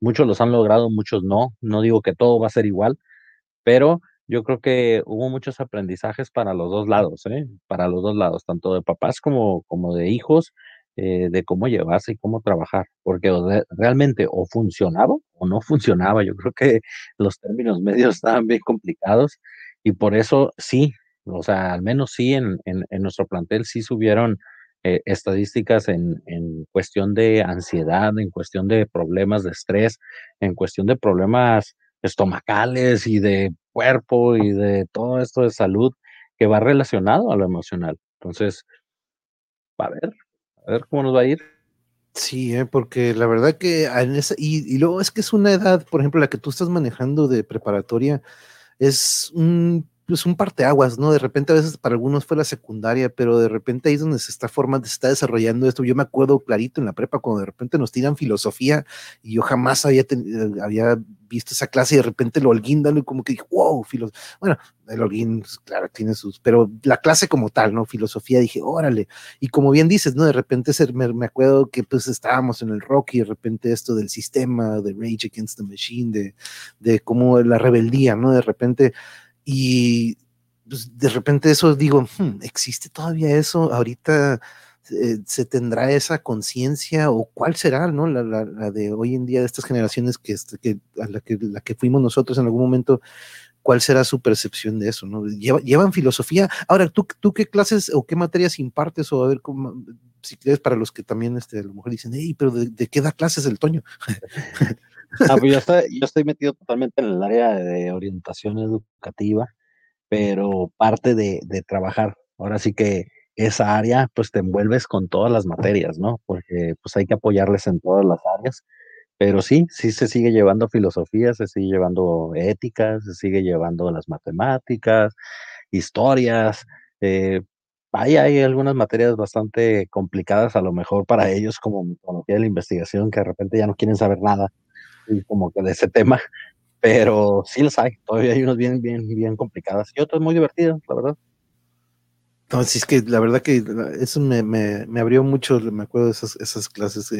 Muchos los han logrado, muchos no. No digo que todo va a ser igual, pero yo creo que hubo muchos aprendizajes para los dos lados, ¿eh? para los dos lados, tanto de papás como, como de hijos, eh, de cómo llevarse y cómo trabajar, porque realmente o funcionaba o no funcionaba. Yo creo que los términos *laughs* medios estaban bien complicados y por eso sí, o sea, al menos sí en, en, en nuestro plantel sí subieron eh, estadísticas en, en, cuestión de ansiedad, en cuestión de problemas de estrés, en cuestión de problemas estomacales y de cuerpo y de todo esto de salud que va relacionado a lo emocional. Entonces, a ver, a ver cómo nos va a ir. Sí, ¿eh? porque la verdad que en esa, y, y, luego es que es una edad, por ejemplo, la que tú estás manejando de preparatoria, es un pues un parteaguas, ¿no? De repente a veces para algunos fue la secundaria, pero de repente ahí es donde se está formando, se está desarrollando esto. Yo me acuerdo clarito en la prepa cuando de repente nos tiran filosofía y yo jamás había, había visto esa clase y de repente lo alguindan y como que dije, wow, filosofía. Bueno, el Holguín, pues, claro, tiene sus, pero la clase como tal, ¿no? Filosofía, dije, órale. Y como bien dices, ¿no? De repente me, me acuerdo que pues estábamos en el rock y de repente esto del sistema, de Rage Against the Machine, de, de cómo la rebeldía, ¿no? De repente y pues, de repente eso digo, hmm, ¿existe todavía eso? Ahorita eh, se tendrá esa conciencia o cuál será, ¿no? La, la, de hoy en día de estas generaciones que, este, que, a la que, la que fuimos nosotros en algún momento, ¿cuál será su percepción de eso, ¿no? Llevan, filosofía. Ahora, ¿tú, ¿tú qué clases o qué materias impartes o a ver cómo, si quieres para los que también este, a lo mejor dicen, hey, pero ¿de, de qué da clases el Toño? *laughs* Ah, pues yo, *laughs* estoy, yo estoy metido totalmente en el área de orientación educativa, pero parte de, de trabajar. Ahora sí que esa área, pues te envuelves con todas las materias, ¿no? Porque pues hay que apoyarles en todas las áreas. Pero sí, sí se sigue llevando filosofía, se sigue llevando ética, se sigue llevando las matemáticas, historias. Eh, hay, hay algunas materias bastante complicadas a lo mejor para ellos, como metodología de la investigación, que de repente ya no quieren saber nada como que de ese tema, pero sí los hay, todavía hay unos bien, bien, bien complicadas y otros muy divertidos, la verdad. No, sí, es que la verdad que eso me, me, abrió mucho, me acuerdo de esas, clases.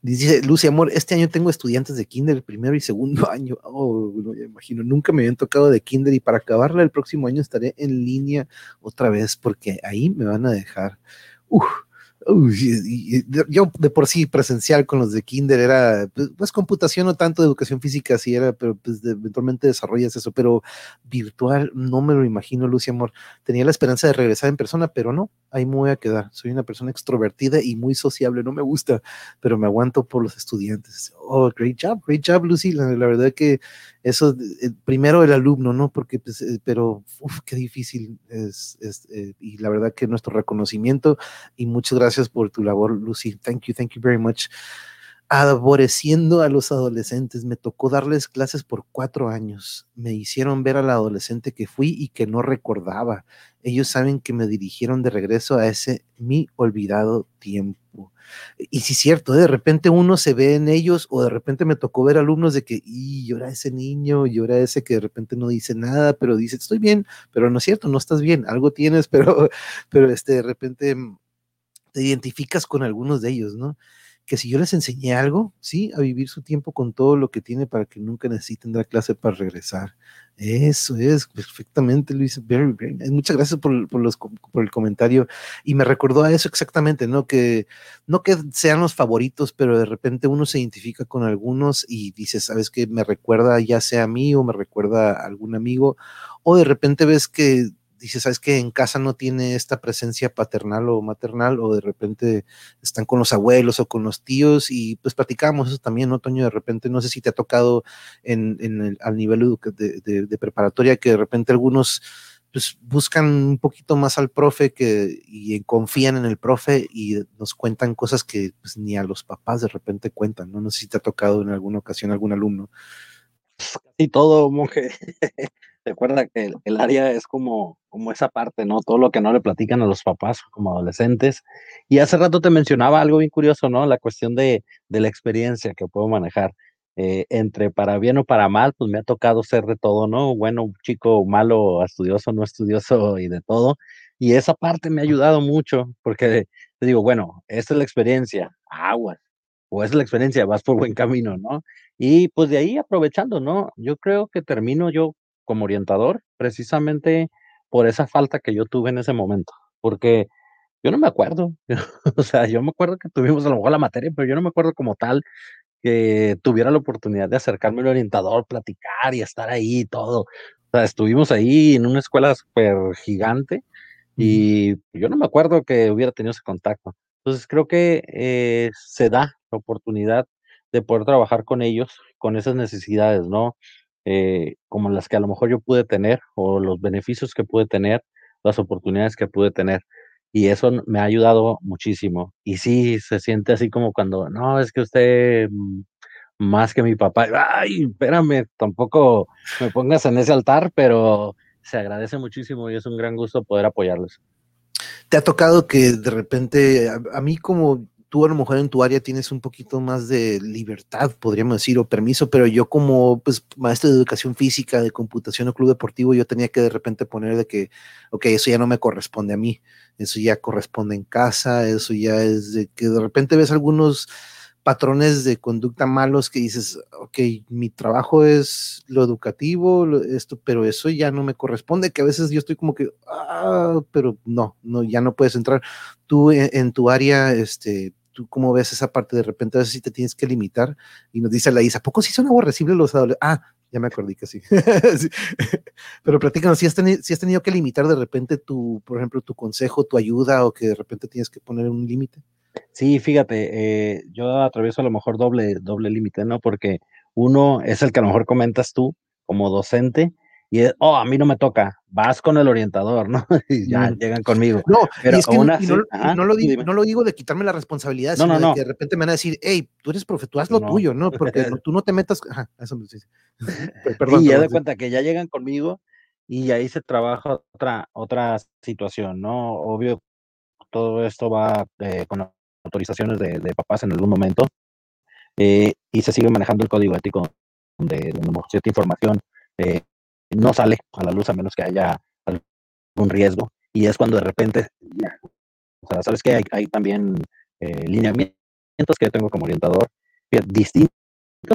Dice Lucy Amor, este año tengo estudiantes de kinder, primero y segundo *laughs* año. Oh, no, ya imagino, nunca me habían tocado de kinder y para acabarla el próximo año estaré en línea otra vez porque ahí me van a dejar. Uf, Uy, yo de por sí presencial con los de Kinder era, pues, pues computación no tanto de educación física, sí era, pero pues eventualmente desarrollas eso, pero virtual no me lo imagino, Lucy Amor. Tenía la esperanza de regresar en persona, pero no, ahí me voy a quedar. Soy una persona extrovertida y muy sociable, no me gusta, pero me aguanto por los estudiantes. Oh, great job, great job, Lucy. La, la verdad que eso, eh, primero el alumno, ¿no? Porque, pues, eh, pero, uf, qué difícil es, es eh, y la verdad que nuestro reconocimiento y muchas gracias por tu labor, Lucy. Thank you, thank you very much. Aborreciendo a los adolescentes, me tocó darles clases por cuatro años. Me hicieron ver al adolescente que fui y que no recordaba. Ellos saben que me dirigieron de regreso a ese mi olvidado tiempo. Y es cierto, de repente uno se ve en ellos o de repente me tocó ver alumnos de que, y llora ese niño, llora ese que de repente no dice nada, pero dice, estoy bien, pero no es cierto, no estás bien, algo tienes, *laughs* pero, pero este, de repente te identificas con algunos de ellos, ¿no? Que si yo les enseñé algo, sí, a vivir su tiempo con todo lo que tiene para que nunca necesiten clase para regresar. Eso es, perfectamente, Luis. Very, very Muchas gracias por, por, por, el comentario. Y me recordó a eso exactamente, ¿no? Que no que sean los favoritos, pero de repente uno se identifica con algunos y dice, ¿sabes qué? Me recuerda ya sea a mí o me recuerda a algún amigo. O de repente ves que dice, ¿sabes que En casa no tiene esta presencia paternal o maternal, o de repente están con los abuelos o con los tíos, y pues platicamos eso también, ¿no, Toño? De repente, no sé si te ha tocado en, en el, al nivel de, preparatoria que de repente algunos pues buscan un poquito más al profe que, y confían en el profe y nos cuentan cosas que pues, ni a los papás de repente cuentan, ¿no? No sé si te ha tocado en alguna ocasión algún alumno. Casi todo, monje. *laughs* Recuerda que el, el, área es como, como esa parte, ¿no? Todo lo que no le platican a los papás como adolescentes. Y hace rato te mencionaba algo bien curioso, ¿no? La cuestión de, de la experiencia que puedo manejar. Eh, entre para bien o para mal, pues me ha tocado ser de todo, ¿no? Bueno, chico, malo, estudioso, no estudioso y de todo. Y esa parte me ha ayudado mucho, porque te digo, bueno, esta es la experiencia, aguas, o es la experiencia, vas por buen camino, ¿no? Y pues de ahí aprovechando, ¿no? Yo creo que termino yo como orientador precisamente por esa falta que yo tuve en ese momento, porque yo no me acuerdo, *laughs* o sea, yo me acuerdo que tuvimos a lo mejor la materia, pero yo no me acuerdo como tal que tuviera la oportunidad de acercarme al orientador, platicar y estar ahí y todo. O sea, estuvimos ahí en una escuela súper gigante y yo no me acuerdo que hubiera tenido ese contacto. Entonces creo que eh, se da la oportunidad de poder trabajar con ellos, con esas necesidades, ¿no? Eh, como las que a lo mejor yo pude tener o los beneficios que pude tener, las oportunidades que pude tener. y eso me ha ayudado muchísimo. Y sí, se siente así como cuando, no, es que usted mm, más que mi papá, ay, espérame, tampoco me pongas en ese altar, pero se agradece muchísimo y es un gran gusto poder apoyarles. ¿Te ha tocado que de repente, a, mí como tú a lo mejor en tu área tienes un poquito más de libertad, podríamos decir, o permiso, pero yo como pues, maestro de educación física, de computación o club deportivo, yo tenía que de repente poner de que, ok, eso ya no me corresponde a mí, eso ya corresponde en casa, eso ya es de que de repente ves algunos patrones de conducta malos que dices, ok, mi trabajo es lo educativo, esto, pero eso ya no me corresponde, que a veces yo estoy como que, ah, pero no, no, ya no puedes entrar. Tú en, tu área, este, ¿tú cómo ves esa parte? De repente a veces sí te tienes que limitar y nos dice la Isa, ¿a poco sí son aborrecibles los adolescentes? Ah, ya me acordé que sí. *laughs* Pero platícanos, si has, tenido, si has tenido que limitar de repente tu, por ejemplo, tu consejo, tu ayuda o que de repente tienes que poner un límite. Sí, fíjate, eh, yo atravieso a lo mejor doble, doble límite, ¿no? Porque uno es el que a lo mejor comentas tú como docente y es, oh, a mí no me toca, vas con el orientador, *laughs* ¿no? y ya llegan conmigo. No, pero es que no, lo digo, no, lo digo, de quitarme la responsabilidad, sino de que de repente me van a decir, hey, tú eres profe, tú haz lo tuyo, ¿no? *laughs* Porque tú no te metas, ajá, eso me dice. *laughs* Perdón, y ya de cuenta que ya llegan conmigo y ahí se trabaja otra, otra situación, ¿no? Obvio, todo esto va eh, con autorizaciones de, papás en algún momento eh, y se sigue manejando el código ético de, cierta información eh, no sale a la luz a menos que haya algún riesgo y es cuando de repente, sabes que hay, también eh, lineamientos que yo tengo como orientador distintos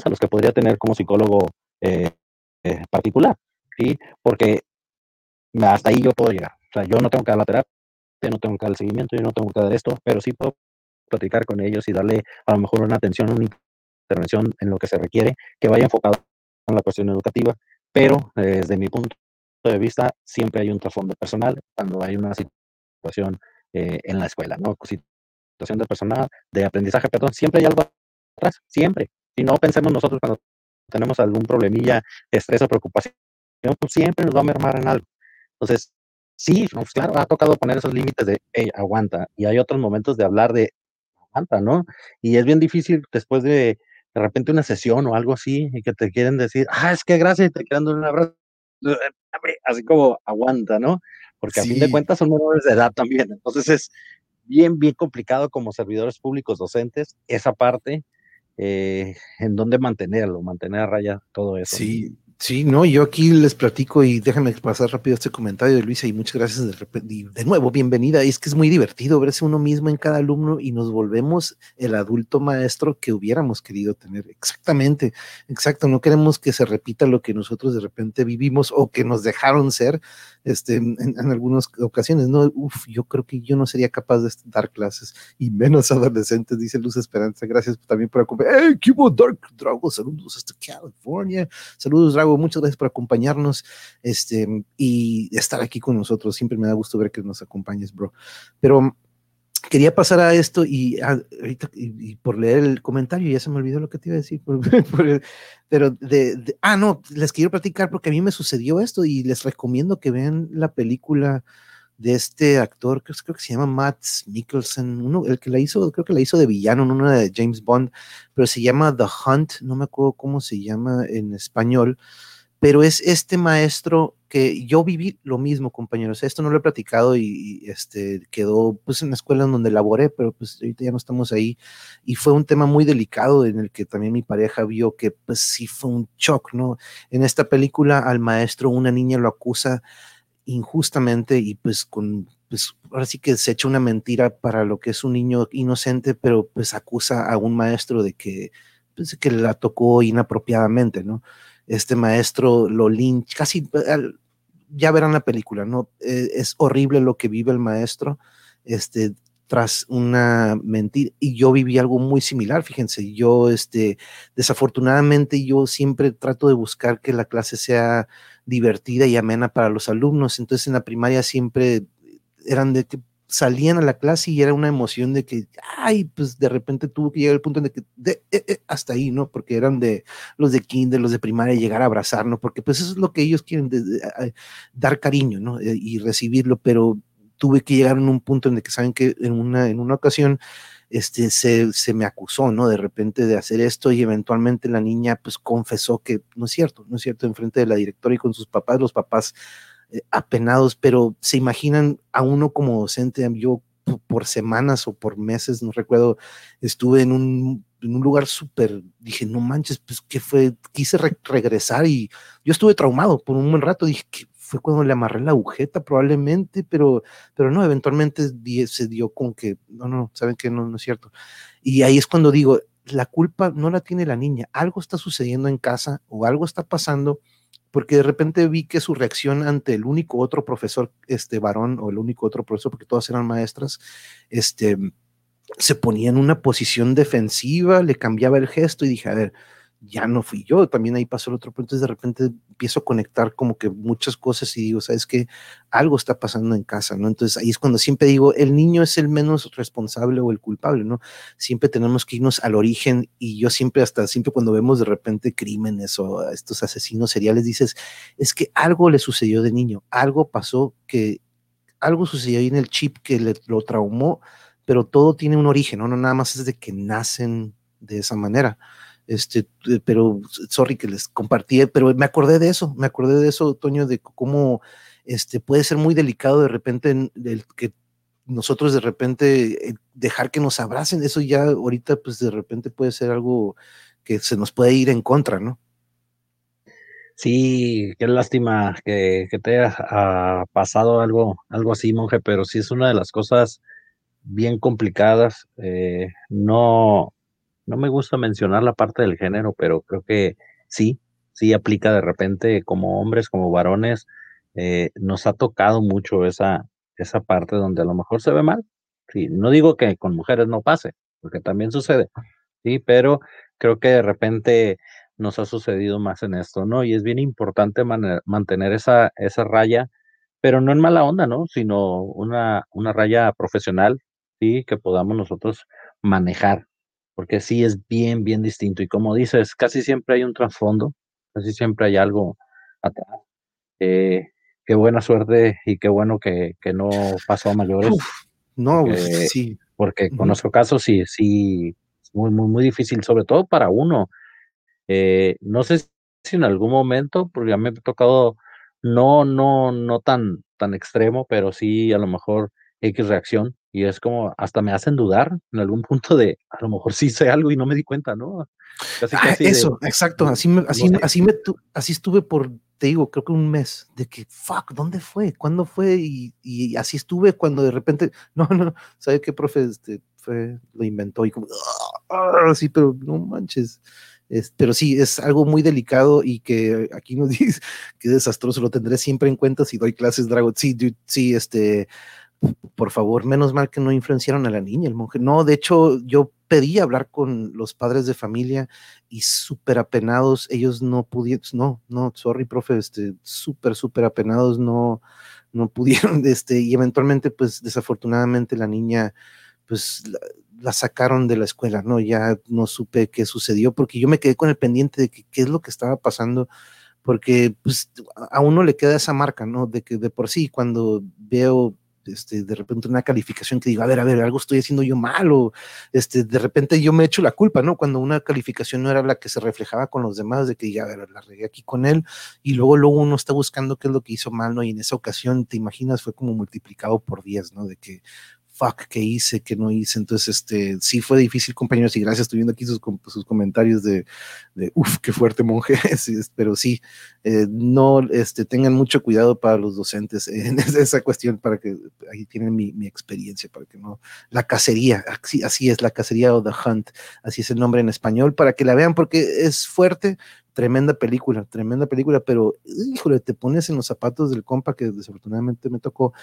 a los que podría tener como psicólogo particular, ¿sí? Porque hasta ahí yo puedo llegar. O sea, yo no tengo que dar la terapia, no tengo que dar seguimiento, yo no tengo que esto, pero sí puedo platicar con ellos y darle a lo mejor una atención, una intervención en lo que se requiere, que vaya enfocado en la cuestión educativa, pero desde mi punto de vista siempre hay un trasfondo personal cuando hay una situación eh, en la escuela, ¿no? Situación de personal, de aprendizaje, perdón, siempre hay algo atrás, siempre. Si no pensemos nosotros cuando tenemos algún problemilla, estrés o preocupación, pues siempre nos va a mermar en algo. Entonces, sí, pues claro, ha tocado poner esos límites de, hey, aguanta. Y hay otros momentos de hablar de, ¿no? Y es bien difícil después de de repente una sesión o algo así y que te quieren decir, ah, es que gracias, y te quieren dar un abrazo, así como aguanta, ¿no? Porque a fin de cuentas son menores de edad también, entonces es bien, bien complicado como servidores públicos docentes esa parte, eh, en donde mantenerlo, mantener a raya todo eso. Sí, Sí, no, yo aquí les platico y déjame pasar rápido este comentario de Luisa y muchas gracias de, de nuevo, bienvenida. es que es muy divertido verse uno mismo en cada alumno y nos volvemos el adulto maestro que hubiéramos querido tener. Exactamente, exacto. No queremos que se repita lo que nosotros de repente vivimos o que nos dejaron ser este, en, algunas ocasiones. No, uf, yo creo que yo no sería capaz de dar clases y menos *laughs* adolescentes, dice Luz Esperanza. Gracias también por acompañar. ¡Hey, qué Dark Drago! Saludos hasta California. Saludos, Drago muchas gracias por acompañarnos este, y estar aquí con nosotros. Siempre me da gusto ver que nos acompañes, bro. Pero quería pasar a esto y ah, ahorita y, por leer el comentario ya se me olvidó lo que te iba a decir. *laughs* pero de, ah, no, les quiero platicar porque a mí me sucedió esto y les recomiendo que vean la película de este actor, creo, que se llama Matt Mikkelsen, el que la hizo, creo que la hizo de villano en una de James Bond, pero se llama The Hunt, no me acuerdo cómo se llama en español, pero es este maestro que yo viví lo mismo, compañeros. Esto no lo he platicado y, este quedó pues en la escuela en donde laboré, pero pues ahorita ya no estamos ahí. Y fue un tema muy delicado en el que también mi pareja vio que pues sí fue un shock, ¿no? En esta película al maestro una niña lo acusa injustamente y pues con, pues ahora sí que se echa una mentira para lo que es un niño inocente, pero pues acusa a un maestro de que, pues, que la tocó inapropiadamente, ¿no? Este maestro lo lincha, casi, ya verán la película, ¿no? Eh, es horrible lo que vive el maestro, este, tras una mentira. Y yo viví algo muy similar, fíjense, yo, este, desafortunadamente yo siempre trato de buscar que la clase sea divertida y amena para los alumnos. Entonces en la primaria siempre eran de que salían a la clase y era una emoción de que, ay, pues de repente tuvo que llegar el punto en de que, eh, eh, hasta ahí, ¿no? Porque eran de los de kinder, los de primaria, llegar a abrazarnos, porque pues eso es lo que ellos quieren, dar cariño, ¿no? Eh, y recibirlo, pero tuve que llegar en un punto en el que saben que en una, en una ocasión este, se, se, me acusó, ¿no? De repente de hacer esto y eventualmente la niña pues confesó que no es cierto, no es cierto, enfrente de la directora y con sus papás, los papás eh, apenados, pero se imaginan a uno como docente, yo por semanas o por meses, no recuerdo, estuve en un, en un lugar súper, dije, no manches, pues qué fue, quise regresar y yo estuve traumado por un buen rato, dije, que fue cuando le amarré la agujeta probablemente, pero, pero no, eventualmente se dio con que, no, no, saben que no, no es cierto. Y ahí es cuando digo, la culpa no la tiene la niña, algo está sucediendo en casa o algo está pasando porque de repente vi que su reacción ante el único otro profesor, este varón, o el único otro profesor, porque todas eran maestras, este, se ponía en una posición defensiva, le cambiaba el gesto y dije, a ver, ya no fui yo, también ahí pasó el otro punto, entonces de repente empiezo a conectar como que muchas cosas y digo, sabes que algo está pasando en casa, ¿no? Entonces ahí es cuando siempre digo, el niño es el menos responsable o el culpable, ¿no? Siempre tenemos que irnos al origen y yo siempre, hasta siempre cuando vemos de repente crímenes o estos asesinos seriales, dices, es que algo le sucedió de niño, algo pasó que, algo sucedió ahí en el chip que le, lo traumó, pero todo tiene un origen, ¿no? No nada más es de que nacen de esa manera este, pero sorry que les compartí, pero me acordé de eso, me acordé de eso, Toño, de cómo este, puede ser muy delicado de repente el que nosotros de repente eh, dejar que nos abracen, eso ya ahorita pues de repente puede ser algo que se nos puede ir en contra, ¿no? Sí, qué lástima que, te haya pasado algo, algo así, monje, pero sí es una de las cosas bien complicadas. Eh, no, no me gusta mencionar la parte del género, pero creo que sí, sí aplica de repente como hombres, como varones, eh, nos ha tocado mucho esa, esa parte donde a lo mejor se ve mal. Sí, no digo que con mujeres no pase, porque también sucede, sí, pero creo que de repente nos ha sucedido más en esto, ¿no? Y es bien importante mantener esa, esa raya, pero no en mala onda, ¿no? Sino una, una raya profesional, sí, que podamos nosotros manejar, porque sí es bien, bien distinto. Y como dices, casi siempre hay un trasfondo, casi siempre hay algo atrás. Eh, qué buena suerte y qué bueno que, no pasó a mayores. no, pues, sí. Porque conozco casos, sí, sí, es muy, muy, muy difícil, sobre todo para uno. Eh, no sé si en algún momento, porque ya me ha tocado, no, no, no tan, tan extremo, pero sí a lo mejor X reacción y es como, hasta me hacen dudar en algún punto de, a lo mejor sí sé algo y no me di cuenta, ¿no? Ah, eso, exacto, así, me, así, así, me, así estuve por, te digo, creo que un mes, de que, fuck, ¿dónde fue? ¿Cuándo fue? Y, y así estuve cuando de repente, *laughs* no, no, ¿sabe qué, profe? Este, fue, lo inventó y como, ah, sí, pero no manches. pero sí, es algo muy delicado y que aquí nos *laughs* dice que desastroso, lo tendré siempre en cuenta si doy clases Dragon. Sí, sí, este, por favor, menos mal que no influenciaron a la niña, el monje. No, de hecho, yo pedí hablar con los padres de familia y súper apenados, ellos no pudieron, no, no, sorry, profe, este, súper, súper apenados, no, no *laughs* pudieron, este, y eventualmente, pues, desafortunadamente la niña, pues, la, sacaron de la escuela, ¿no? Ya no supe qué sucedió, porque yo me quedé con el pendiente de qué es lo que estaba pasando, porque, pues, a uno le queda esa marca, ¿no? De que de por sí, cuando veo este, de repente una calificación que diga, a ver, a ver, algo estoy haciendo yo mal, o este, de repente yo me echo la culpa, ¿no? Cuando una calificación no era la que se reflejaba con los demás, de que ya, a ver, la regué aquí con él, y luego, luego uno está buscando qué es lo que hizo mal, ¿no? Y en esa ocasión, te imaginas, fue como multiplicado por 10, ¿no? De que fuck, ¿qué hice? ¿Qué no hice? Entonces, este, sí fue difícil, compañeros, y gracias, estoy viendo aquí sus, sus comentarios de, de uff, qué fuerte monje, *laughs* pero sí, eh, no, este, tengan mucho cuidado para los docentes *laughs* en esa cuestión, para que ahí tienen mi, mi experiencia, para que no, la cacería, así, así es, la cacería o the hunt, así es el nombre en español, para que la vean, porque es fuerte, tremenda película, tremenda película, pero híjole, te pones en los zapatos del compa que desafortunadamente me tocó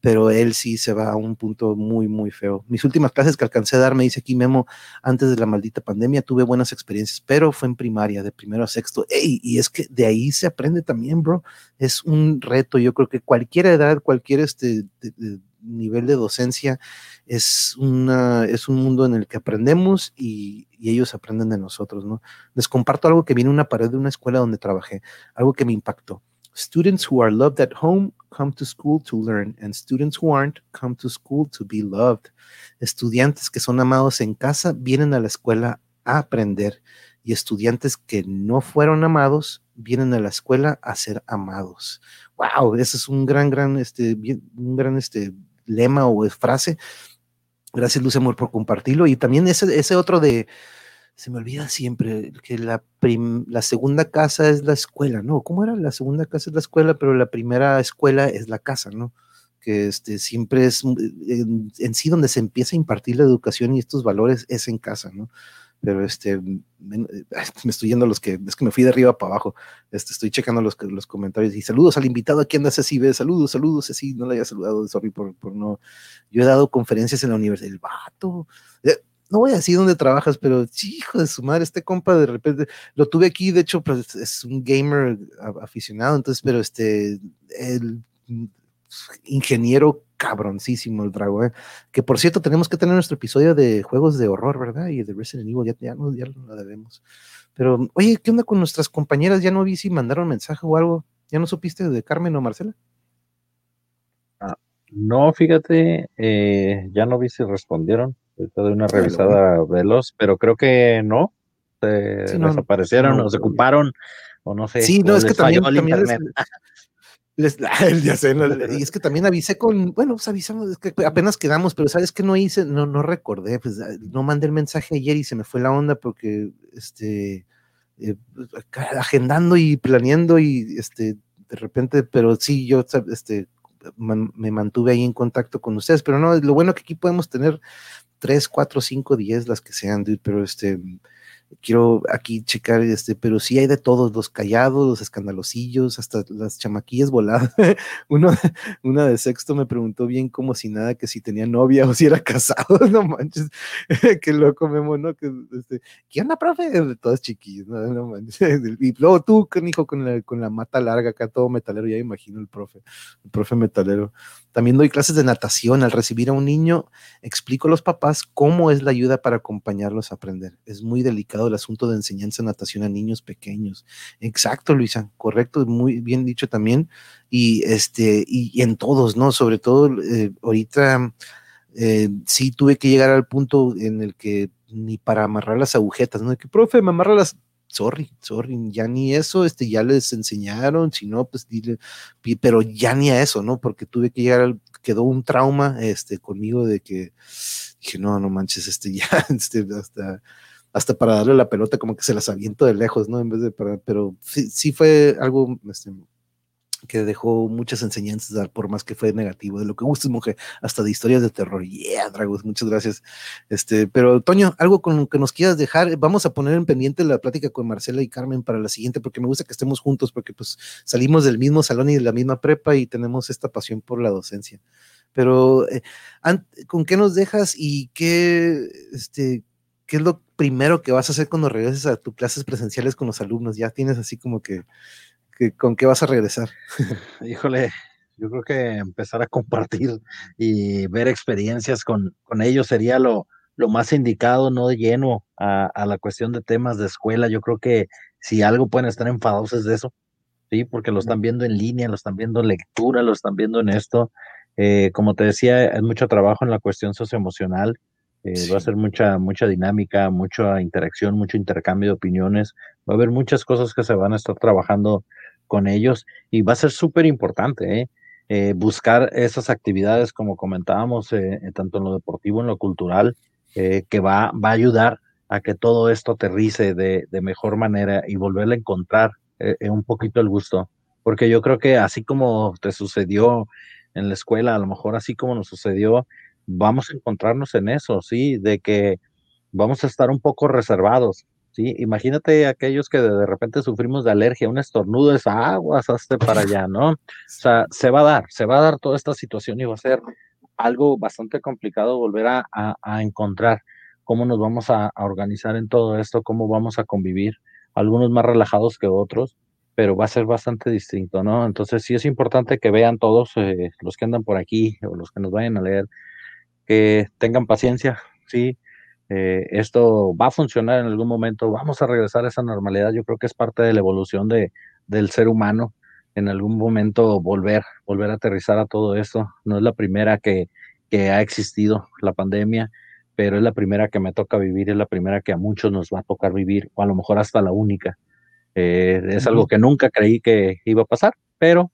pero él sí se va a un punto muy, muy feo. Mis últimas clases que alcancé a dar, me dice aquí Memo, antes de la maldita pandemia tuve buenas experiencias, pero fue en primaria, de primero a sexto. Y es que de ahí se aprende también, bro. Es un reto. Yo creo que cualquier edad, cualquier este, nivel de docencia es, una, es un mundo en el que aprendemos y, y, ellos aprenden de nosotros, ¿no? Les comparto algo que viene una pared de una escuela donde trabajé, algo que me impactó Students who are loved at home come to school to learn, and students who aren't come to school to be loved. Estudiantes que son amados en casa vienen a la escuela a aprender, y estudiantes que no fueron amados vienen a la escuela a ser amados. Wow, ese es un gran, gran, este, un gran, este, lema o frase. Gracias, Luz Amor, por compartirlo. Y también ese, ese otro de, se me olvida siempre que la, la segunda casa es la escuela, ¿no? ¿Cómo era? La segunda casa es la escuela, pero la primera escuela es la casa, ¿no? Que este, siempre es en, en sí donde se empieza a impartir la educación y estos valores es en casa, ¿no? pero este, *laughs* me, estoy yendo a los que, es que me fui de arriba para abajo, este, estoy checando los, los comentarios y saludos al invitado, aquí anda Ceci, ve, saludos, saludos, Ceci, no le haya saludado, sorry por, por no, yo he dado conferencias en la universidad, el vato, eh, no voy a decir dónde trabajas, pero hijo de su madre, este compa de repente, lo tuve aquí, de hecho, pues es un gamer aficionado, entonces, pero este, el ingeniero cabroncísimo el Drago, ¿eh? que por cierto tenemos que tener nuestro episodio de juegos de horror, ¿verdad? Y de Resident Evil, ya, ya, no, ya lo debemos. Pero, oye, ¿qué onda con nuestras compañeras? Ya no vi si mandaron mensaje o algo. ¿Ya no supiste de Carmen o Marcela? Ah, no, fíjate, eh, ya no vi si respondieron. De una revisada veloz, pero creo que no. Se desaparecieron o se ocuparon o no sé. Sí, no, es que también, también *laughs* *laughs* ya sé, *laughs* y es que también avisé con, bueno, pues avisamos, es que apenas quedamos, pero sabes que no hice, no, no recordé, pues ah, no mandé el mensaje ayer y se me fue la onda porque, este, eh, agendando y planeando y, este, de repente, pero sí, yo, este, me mantuve ahí en contacto con ustedes, pero no, lo bueno que aquí podemos tener tres, cuatro, cinco, diez, las que sean, pero este, quiero aquí checar, este, pero sí hay de todos, los callados, los escandalosillos, hasta las chamaquillas voladas. *laughs* Uno, una de sexto me preguntó bien como si nada, que si tenía novia o si era *laughs* casado, no manches, *laughs* qué loco Memo, ¿no? Que, este, ¿Qué onda, profe? Todas chiquillas, no, no manches. Y luego tú, hijo con la, con la mata larga acá, todo metalero, ya imagino el profe, el profe metalero. También doy clases de natación. Al recibir a un niño, explico a los papás cómo es la ayuda para acompañarlos a aprender. Es muy delicado el asunto de enseñanza natación a niños pequeños. Exacto, Luisa, correcto, muy bien dicho también. Y este, y, en todos, ¿no? Sobre todo eh, ahorita eh, sí tuve que llegar al punto en el que ni para amarrar las agujetas, ¿no? De que, profe, me amarra las sorry, sorry, ya ni eso, este, ya les enseñaron, si no, pues dile, pero ya ni a eso, ¿no? Porque tuve que llegar, quedó un trauma, este, conmigo de que dije, no, no manches, este, *laughs* ya, este, hasta, hasta para darle la pelota, como que se las aviento de lejos, ¿no? En vez de, para, pero sí, sí fue algo, este, que dejó muchas enseñanzas, por más que fue negativo, de lo que gustes, mujer, hasta de historias de terror. Yeah, Dragos, muchas gracias. Este, pero Toño, algo con lo que nos quieras dejar, vamos a poner en pendiente la plática con Marcela y Carmen para la siguiente, porque me gusta que estemos juntos, porque pues salimos del mismo salón y de la misma prepa y tenemos esta pasión por la docencia. Pero, eh, ¿con qué nos dejas y qué, este, qué es lo primero que vas a hacer cuando regreses a tus clases presenciales con los alumnos? Ya tienes así como que ¿Con qué vas a regresar? *laughs* Híjole, yo creo que empezar a compartir y ver experiencias con, con ellos sería lo, lo más indicado, no de lleno a, a, la cuestión de temas de escuela. Yo creo que si algo pueden estar enfadosos es de eso, ¿sí? Porque lo están viendo en línea, lo están viendo en lectura, lo están viendo en esto. Eh, como te decía, hay mucho trabajo en la cuestión socioemocional. Eh, va a ser mucha, mucha dinámica, mucha interacción, mucho intercambio de opiniones. Va a haber muchas cosas que se van a estar trabajando con ellos y va a ser súper importante ¿eh? ¿eh? buscar esas actividades, como comentábamos, eh, tanto en lo deportivo, en lo cultural, que va, va a ayudar a que todo esto aterrice de, de mejor manera y volverle a encontrar un poquito el gusto. Porque yo creo que así como te sucedió en la escuela, a lo mejor así como nos sucedió, vamos a encontrarnos en eso, ¿sí? De que vamos a estar un poco reservados, ¿sí? Imagínate aquellos que de, repente sufrimos de alergia, un estornudo es aguas, hazte para allá, ¿no? O sea, se va a dar, se va a dar toda esta situación y va a ser algo bastante complicado volver a, a, encontrar cómo nos vamos a, organizar en todo esto, cómo vamos a convivir, algunos más relajados que otros, pero va a ser bastante distinto, ¿no? Entonces sí es importante que vean todos eh, los que andan por aquí o los que nos vayan a leer, que tengan paciencia, sí, eh, esto va a funcionar en algún momento, vamos a regresar a esa normalidad, yo creo que es parte de la evolución de, del ser humano, en algún momento volver, volver a aterrizar a todo esto. No es la primera que, que ha existido la pandemia, pero es la primera que me toca vivir, es la primera que a muchos nos va a tocar vivir, o a lo mejor hasta la única. Eh, es algo que nunca creí que iba a pasar, pero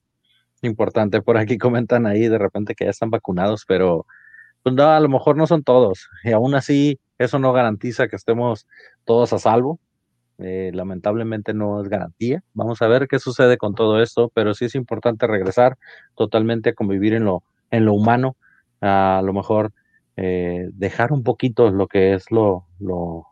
importante. Por aquí *laughs* comentan ahí de repente que ya están vacunados, pero pues no, a lo mejor no son todos. Y aún así, eso no garantiza que estemos todos a salvo. Eh, lamentablemente no es garantía. Vamos a ver qué sucede con todo esto, pero sí es importante regresar totalmente a convivir en lo, en lo humano, a, lo mejor eh, dejar un poquito lo que es lo, lo,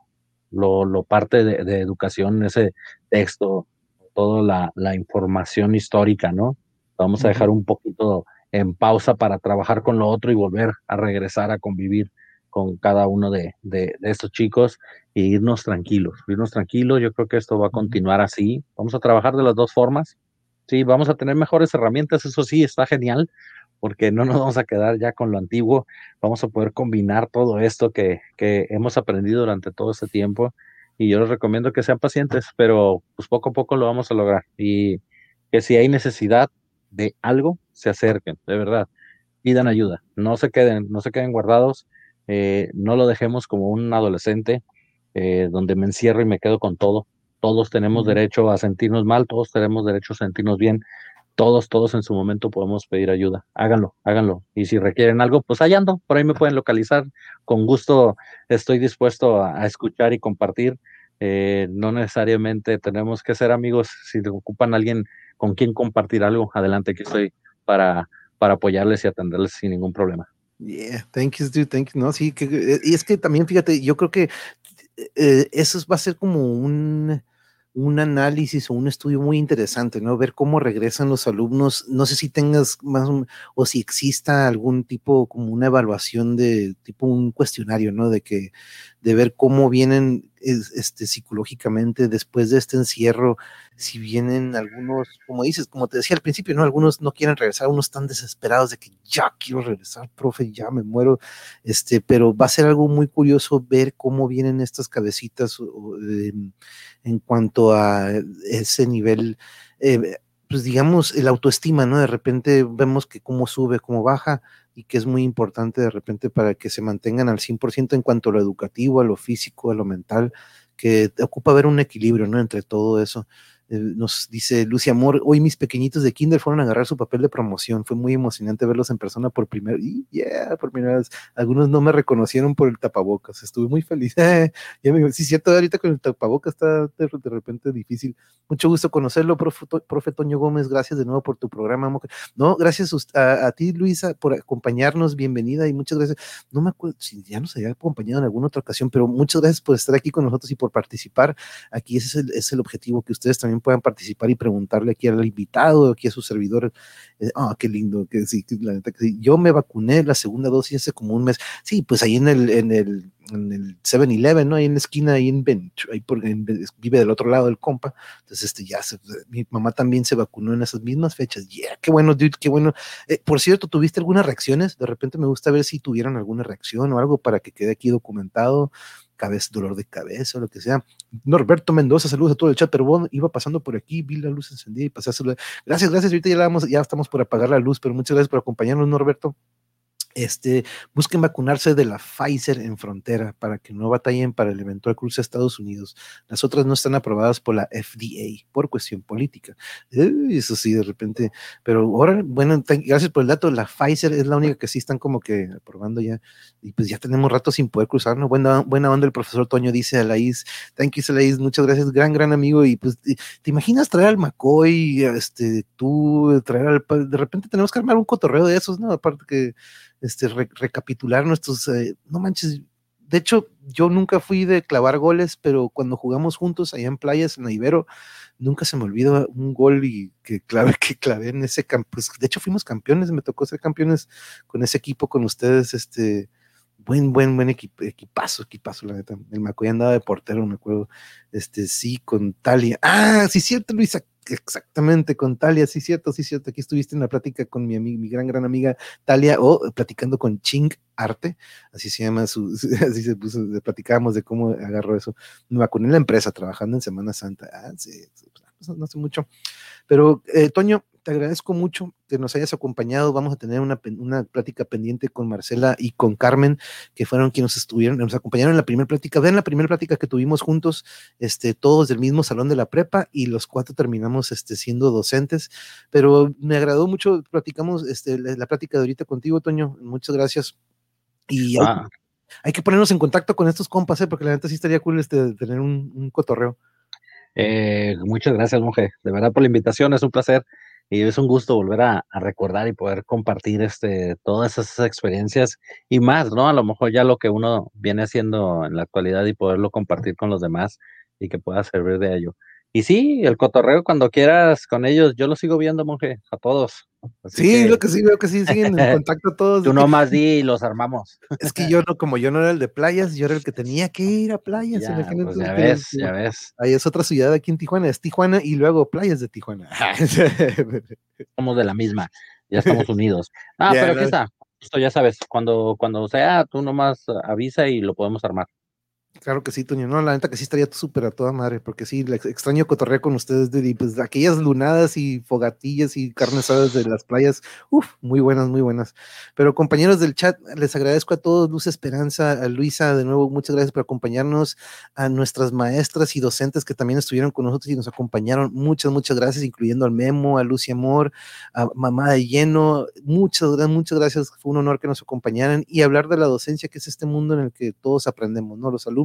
lo, parte de, educación, ese texto, toda la, la, información histórica, ¿no? Vamos a dejar un poquito en pausa para trabajar con lo otro y volver a regresar a convivir con cada uno de, de, estos chicos e irnos tranquilos, irnos tranquilos. Yo creo que esto va a continuar así. Vamos a trabajar de las dos formas. Sí, vamos a tener mejores herramientas, eso sí, está genial, porque no nos vamos a quedar ya con lo antiguo. Vamos a poder combinar todo esto que, que hemos aprendido durante todo este tiempo. Y yo les recomiendo que sean pacientes, pero pues poco a poco lo vamos a lograr. Y que si hay necesidad de algo, se acerquen, de verdad. Pidan ayuda, no se queden, no se queden guardados eh, no lo dejemos como un adolescente eh, donde me encierro y me quedo con todo. Todos tenemos derecho a sentirnos mal, todos tenemos derecho a sentirnos bien. Todos, todos en su momento podemos pedir ayuda. Háganlo, háganlo. Y si requieren algo, pues allá ando. Por ahí me pueden localizar. Con gusto estoy dispuesto a, escuchar y compartir. Eh, no necesariamente tenemos que ser amigos. Si ocupan alguien con quien compartir algo, adelante que estoy para, para apoyarles y atenderles sin ningún problema. Yeah, thank you, dude, thank you. No, sí, que, eh, y es que también, fíjate, yo creo que eh, eso va a ser como un, un análisis o un estudio muy interesante, ¿no? Ver cómo regresan los alumnos. No sé si tengas más o si exista algún tipo, como una evaluación de tipo un cuestionario, ¿no? De que, de ver cómo vienen este, psicológicamente después de este encierro, si vienen algunos, como dices, como te decía al principio, ¿no? Algunos no quieren regresar, unos están desesperados de que ya quiero regresar, profe, ya me muero, este, pero va a ser algo muy curioso ver cómo vienen estas cabecitas en cuanto a ese nivel. Eh, pues digamos, el autoestima, ¿no? De repente vemos que cómo sube, cómo baja, y que es muy importante de repente para que se mantengan al 100% en cuanto a lo educativo, a lo físico, a lo mental, que ocupa ver un equilibrio, ¿no? Entre todo eso. Eh, nos dice Lucia Amor, hoy mis pequeñitos de kinder fueron a agarrar su papel de promoción, fue muy emocionante verlos en persona por primera, y yeah, por primera vez, algunos no me reconocieron por el tapabocas, estuve muy feliz, *laughs* ya me sí, cierto, ahorita con el tapabocas está de, repente difícil, mucho gusto conocerlo, profe, Toño Gómez, gracias de nuevo por tu programa, no, gracias a, ti Luisa por acompañarnos, bienvenida y muchas gracias, no me acuerdo si ya nos había acompañado en alguna otra ocasión, pero muchas gracias por estar aquí con nosotros y por participar, aquí ese es el, es el objetivo, que ustedes también puedan participar y preguntarle aquí al invitado, aquí a su servidor. Eh, ah, qué lindo, que sí, la neta, que Yo me vacuné la segunda dosis hace como un mes. Sí, pues ahí en el, en el, en el 7-Eleven, ¿no? Ahí en la esquina, ahí en, ahí por, vive del otro lado del compa. Entonces, este, ya, mi mamá también se vacunó en esas mismas fechas. Yeah, qué bueno, dude, qué bueno. Eh, por cierto, ¿tuviste algunas reacciones? De repente me gusta ver si tuvieron alguna reacción o algo para que quede aquí documentado cabeza, dolor de cabeza o lo que sea. Norberto Mendoza, saludos a todo el chat, pero iba pasando por aquí, vi la luz encendida y pasé a saludar. Gracias, gracias, ahorita ya, vamos, ya estamos por apagar la luz, pero muchas gracias por acompañarnos, Norberto este, busquen vacunarse de la Pfizer en frontera para que no batallen para el eventual cruce a Estados Unidos. Las otras no están aprobadas por la FDA por cuestión política. eso sí, de repente, pero ahora, bueno, gracias por el dato, la Pfizer es la única que sí están como que aprobando ya, y pues ya tenemos rato sin poder cruzar, ¿no? Buena, buena onda el profesor Toño dice a Laís, thank you Laís, muchas gracias, gran, gran amigo, y pues, ¿te imaginas traer al McCoy, este, tú, traer al, de repente tenemos que armar un cotorreo de esos, ¿no? Aparte que este, recapitular nuestros, eh, no manches, de hecho, yo nunca fui de clavar goles, pero cuando jugamos juntos allá en playas, en Ibero, nunca se me olvida un gol y que clave, *laughs* que clavé en ese campo. Pues, de hecho, fuimos campeones, me tocó ser campeones con ese equipo, con ustedes, este, buen, buen, buen equipazo, equipazo, la neta. El Macoy andaba de portero, me acuerdo. Este, sí, con Talia. Ah, sí, cierto, Luisa, exactamente con Talia, sí cierto, sí cierto, aquí estuviste en la plática con mi, mi gran, gran amiga Talia, o platicando con Ching Arte, así se llama, su, *laughs* así se puso, platicábamos de cómo agarró eso. Me vacuné en la empresa trabajando en Semana Santa, ah, sí, pues, no hace mucho. Pero, eh, Toño, te agradezco mucho que nos hayas acompañado. Vamos a tener una, una, plática pendiente con Marcela y con Carmen, que fueron quienes estuvieron, nos acompañaron en la primera plática. Vean la primera plática que tuvimos juntos, este, todos del mismo salón de la prepa y los cuatro terminamos este, siendo docentes. Pero me agradó mucho, platicamos este, la, plática de ahorita contigo, Toño. Muchas gracias. Y ah. hay, que ponernos en contacto con estos compas, ¿eh? porque la neta sí estaría cool este, tener un, un cotorreo. Eh, muchas gracias, monje. De verdad por la invitación, es un placer y es un gusto volver a, recordar y poder compartir este, todas esas experiencias y más, ¿no? A lo mejor ya lo que uno viene haciendo en la actualidad y poderlo compartir con los demás y que pueda servir de ello. Y sí, el cotorreo cuando quieras con ellos, yo lo sigo viendo, monje, a todos. sí, lo que sí, veo que sí, siguen en *laughs* contacto todos. Tú nomás di y los armamos. *laughs* Es que yo no, como yo no era el de playas, yo era el que tenía que ir a playas. Ya, pues ya ves, ya ves. Ahí es otra ciudad aquí en Tijuana, es Tijuana y luego playas de Tijuana. *laughs* Somos de la misma, ya estamos unidos. Ah, pero ¿qué está? Esto ya sabes, cuando, cuando sea, tú nomás avisa y lo podemos armar. Claro que sí, Toño. No, la neta que sí estaría súper a toda madre, porque sí, extraño cotorrear con ustedes, de pues aquellas lunadas y fogatillas y carnes asadas de las playas, uff, muy buenas, muy buenas. Pero compañeros del chat, les agradezco a todos, Luz Esperanza, a Luisa, de nuevo, muchas gracias por acompañarnos, a nuestras maestras y docentes que también estuvieron con nosotros y nos acompañaron, muchas, muchas gracias, incluyendo al Memo, a Lucy Amor, a Mamá de Lleno, muchas, muchas gracias, fue un honor que nos acompañaran y hablar de la docencia, que es este mundo en el que todos aprendemos, ¿no? Los alumnos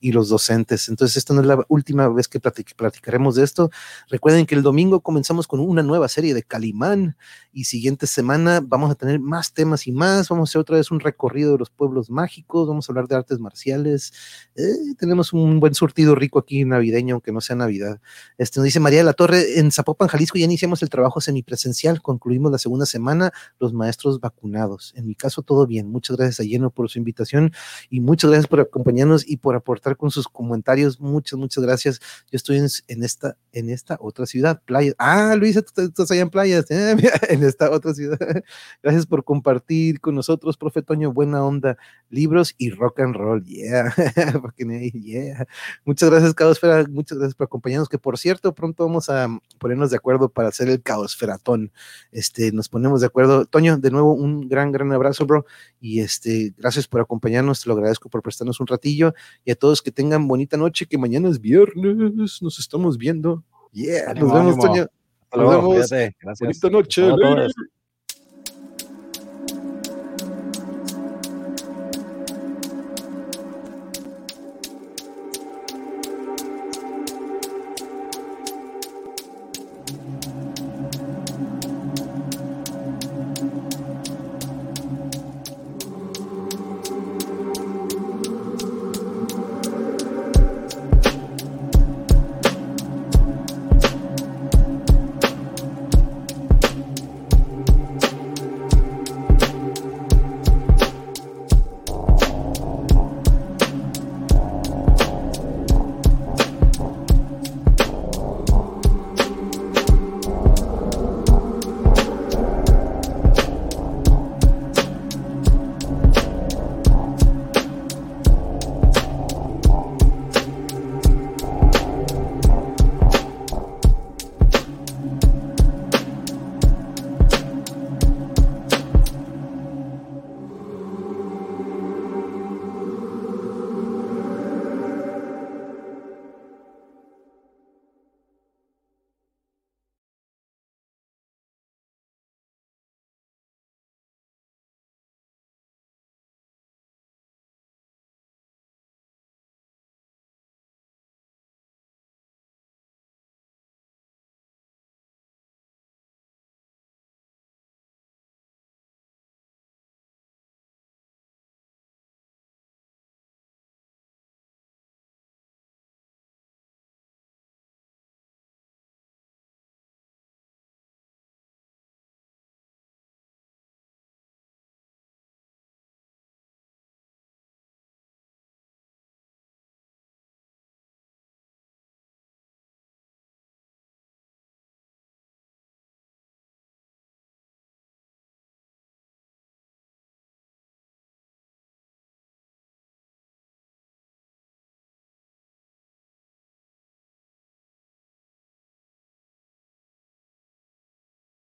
y los docentes. Entonces, esta no es la última vez que platicaremos de esto. Recuerden que el domingo comenzamos con una nueva serie de Calimán y siguiente semana vamos a tener más temas y más. Vamos a hacer otra vez un recorrido de los pueblos mágicos, vamos a hablar de artes marciales. Eh, tenemos un buen surtido rico aquí navideño, aunque no sea Navidad. Este, nos dice María de la Torre, en Zapopan, Jalisco, ya iniciamos el trabajo semipresencial, concluimos la segunda semana, los maestros vacunados. En mi caso, todo bien. Muchas gracias a Lleno por su invitación y muchas gracias por acompañarnos y por aportar con sus comentarios. Muchas, muchas gracias. Yo estoy en, esta, en esta otra ciudad, Playa. Ah, Luisa, tú, estás allá en playas, ¿eh? *laughs* en esta otra ciudad. *laughs* Gracias por compartir con nosotros, profe Toño, buena onda, libros y rock and roll, yeah. *laughs* yeah. Muchas gracias, Caosfera, muchas gracias por acompañarnos, que por cierto, pronto vamos a ponernos de acuerdo para hacer el Caosferatón. Este, nos ponemos de acuerdo. Toño, de nuevo, un gran, gran abrazo, bro, y este, gracias por acompañarnos, te lo agradezco por prestarnos un ratillo y a todos que tengan bonita noche, que mañana es viernes, nos estamos viendo. Yeah, nos vemos, Toño. Nos vemos. Bonita noche.